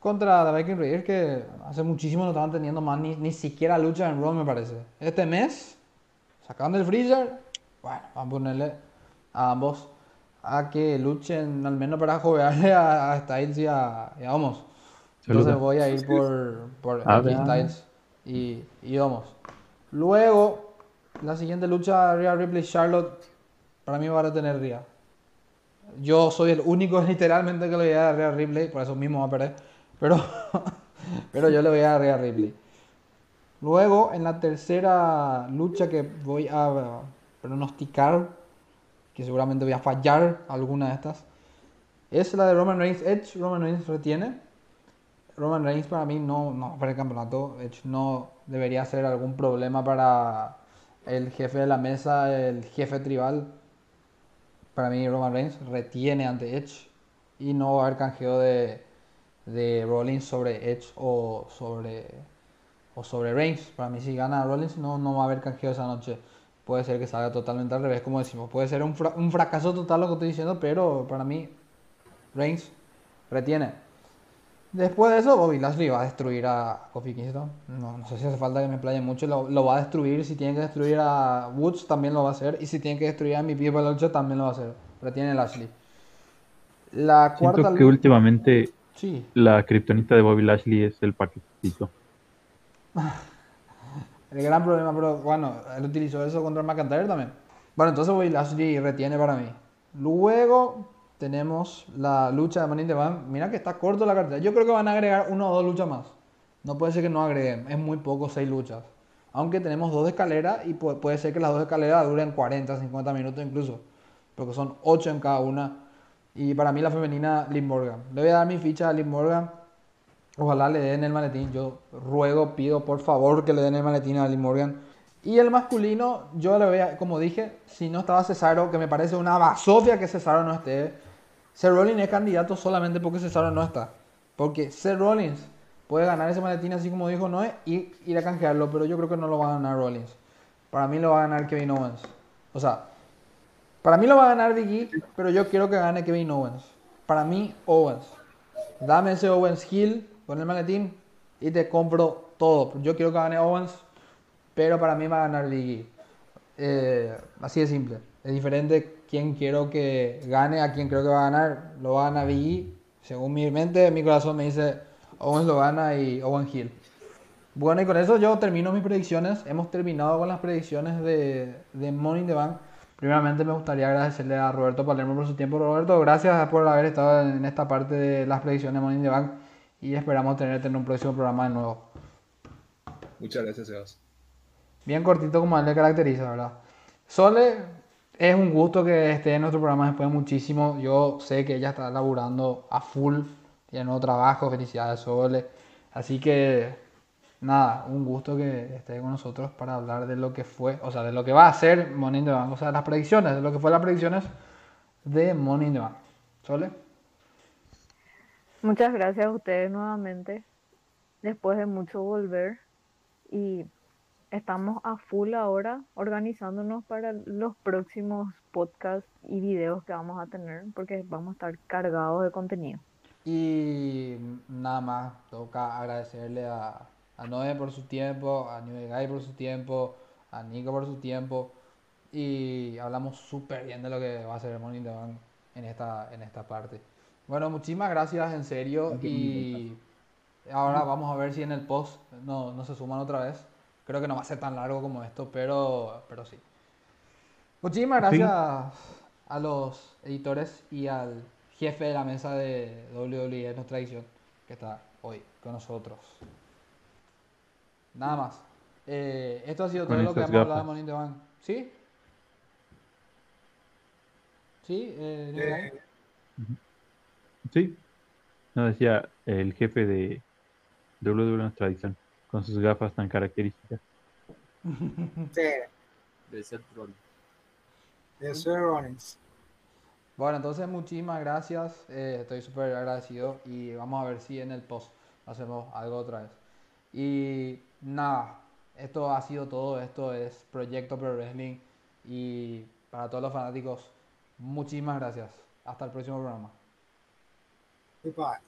contra The Viking Raiders que hace muchísimo no estaban teniendo más ni, ni siquiera lucha en Raw me parece. Este mes, sacando el freezer, bueno, vamos a ponerle a ambos a que luchen al menos para jugarle a, a Styles y a, y a Omos. Entonces voy a ir por, por A. Styles y, y Omos. Luego, la siguiente lucha, Rhea Ripley Charlotte, para mí va a tener Rhea. Yo soy el único literalmente que le voy a dar a Rhea Ripley, por eso mismo va a perder. Pero, pero yo le voy a dar a Ripley. Luego, en la tercera lucha que voy a pronosticar, que seguramente voy a fallar alguna de estas, es la de Roman Reigns Edge. Roman Reigns retiene. Roman Reigns para mí no, no para el campeonato. Edge no debería ser algún problema para el jefe de la mesa, el jefe tribal. Para mí Roman Reigns retiene ante Edge y no va a haber canjeo de, de Rollins sobre Edge o sobre, o sobre Reigns. Para mí si gana Rollins no, no va a haber canjeo esa noche. Puede ser que salga totalmente al revés, como decimos. Puede ser un, fra- un fracaso total lo que estoy diciendo, pero para mí Reigns retiene. Después de eso, Bobby Lashley va a destruir a Kofi Kingston. No, no sé si hace falta que me playe mucho. Lo, lo va a destruir. Si tiene que destruir a Woods, también lo va a hacer. Y si tiene que destruir a mi pie también lo va a hacer. Retiene Lashley. La cuarta Siento que últimamente Sí. la kriptonita de Bobby Lashley es el paquetito. El gran problema, pero bueno, él utilizó eso contra McIntyre también. Bueno, entonces Bobby Lashley retiene para mí. Luego tenemos la lucha de Money in the Bank. Mira que está corto la cartera. Yo creo que van a agregar una o dos luchas más. No puede ser que no agreguen. Es muy poco, seis luchas. Aunque tenemos dos de escalera y pu- puede ser que las dos de escalera duren 40, 50 minutos incluso. Porque son ocho en cada una. Y para mí la femenina, Liv Morgan. Le voy a dar mi ficha a Liv Morgan. Ojalá le den el maletín. Yo ruego, pido por favor que le den el maletín a Liv Morgan. Y el masculino, yo le voy a, como dije, si no estaba Cesaro, que me parece una basofia que Cesaro no esté. Seth Rollins es candidato solamente porque Cesaro no está. Porque Seth Rollins puede ganar ese maletín así como dijo Noé y ir a canjearlo, pero yo creo que no lo va a ganar Rollins. Para mí lo va a ganar Kevin Owens. O sea, para mí lo va a ganar E, pero yo quiero que gane Kevin Owens. Para mí, Owens. Dame ese Owens Hill con el maletín y te compro todo. Yo quiero que gane Owens, pero para mí va a ganar E. Eh, así de simple. Es diferente quién quiero que gane a quién creo que va a ganar. Lo va a ganar E. Según mi mente, mi corazón me dice Owens lo gana y Owen Hill. Bueno, y con eso yo termino mis predicciones. Hemos terminado con las predicciones de, de Money in the Bank. Primeramente me gustaría agradecerle a Roberto Palermo por su tiempo. Roberto, gracias por haber estado en esta parte de las predicciones de Money in the Bank y esperamos tenerte en un próximo programa de nuevo. Muchas gracias, Sebas. Bien cortito como a él le caracteriza, ¿verdad? Sole, es un gusto que esté en nuestro programa después de muchísimo. Yo sé que ella está laburando a full, tiene nuevo trabajo, felicidades Sole. Así que, nada, un gusto que esté con nosotros para hablar de lo que fue, o sea, de lo que va a ser Money in the Bank, o sea, las predicciones, de lo que fue las predicciones de Money in the Bank. Sole. Muchas gracias a ustedes nuevamente. Después de mucho volver y estamos a full ahora organizándonos para los próximos podcasts y videos que vamos a tener porque vamos a estar cargados de contenido. Y nada más, toca agradecerle a, a Noé por su tiempo, a New Guy por su tiempo, a Nico por su tiempo. Y hablamos súper bien de lo que va a ser Money in the Bank en esta, en esta parte. Bueno, muchísimas gracias en serio. Y ahora vamos a ver si en el post no, no se suman otra vez. Creo que no va a ser tan largo como esto, pero, pero sí. Muchísimas Sí. gracias a los editores y al jefe de la mesa de WWE Nuestra Edición, que está hoy con nosotros. Nada más. Eh, esto ha sido todo lo que hemos hablado de in the Bank. ¿Sí? ¿Sí? Eh? Eh, Sí. No decía el jefe de WWE Tradición, con sus gafas tan características. sí, De ser troll. Yes, sir, Rollins. Bueno, entonces muchísimas gracias. eh, estoy súper agradecido y vamos a ver si en el post hacemos algo otra vez. Y nada, esto ha sido todo, esto es Proyecto Pro Wrestling y para todos los fanáticos, muchísimas gracias. Hasta el próximo programa. Goodbye.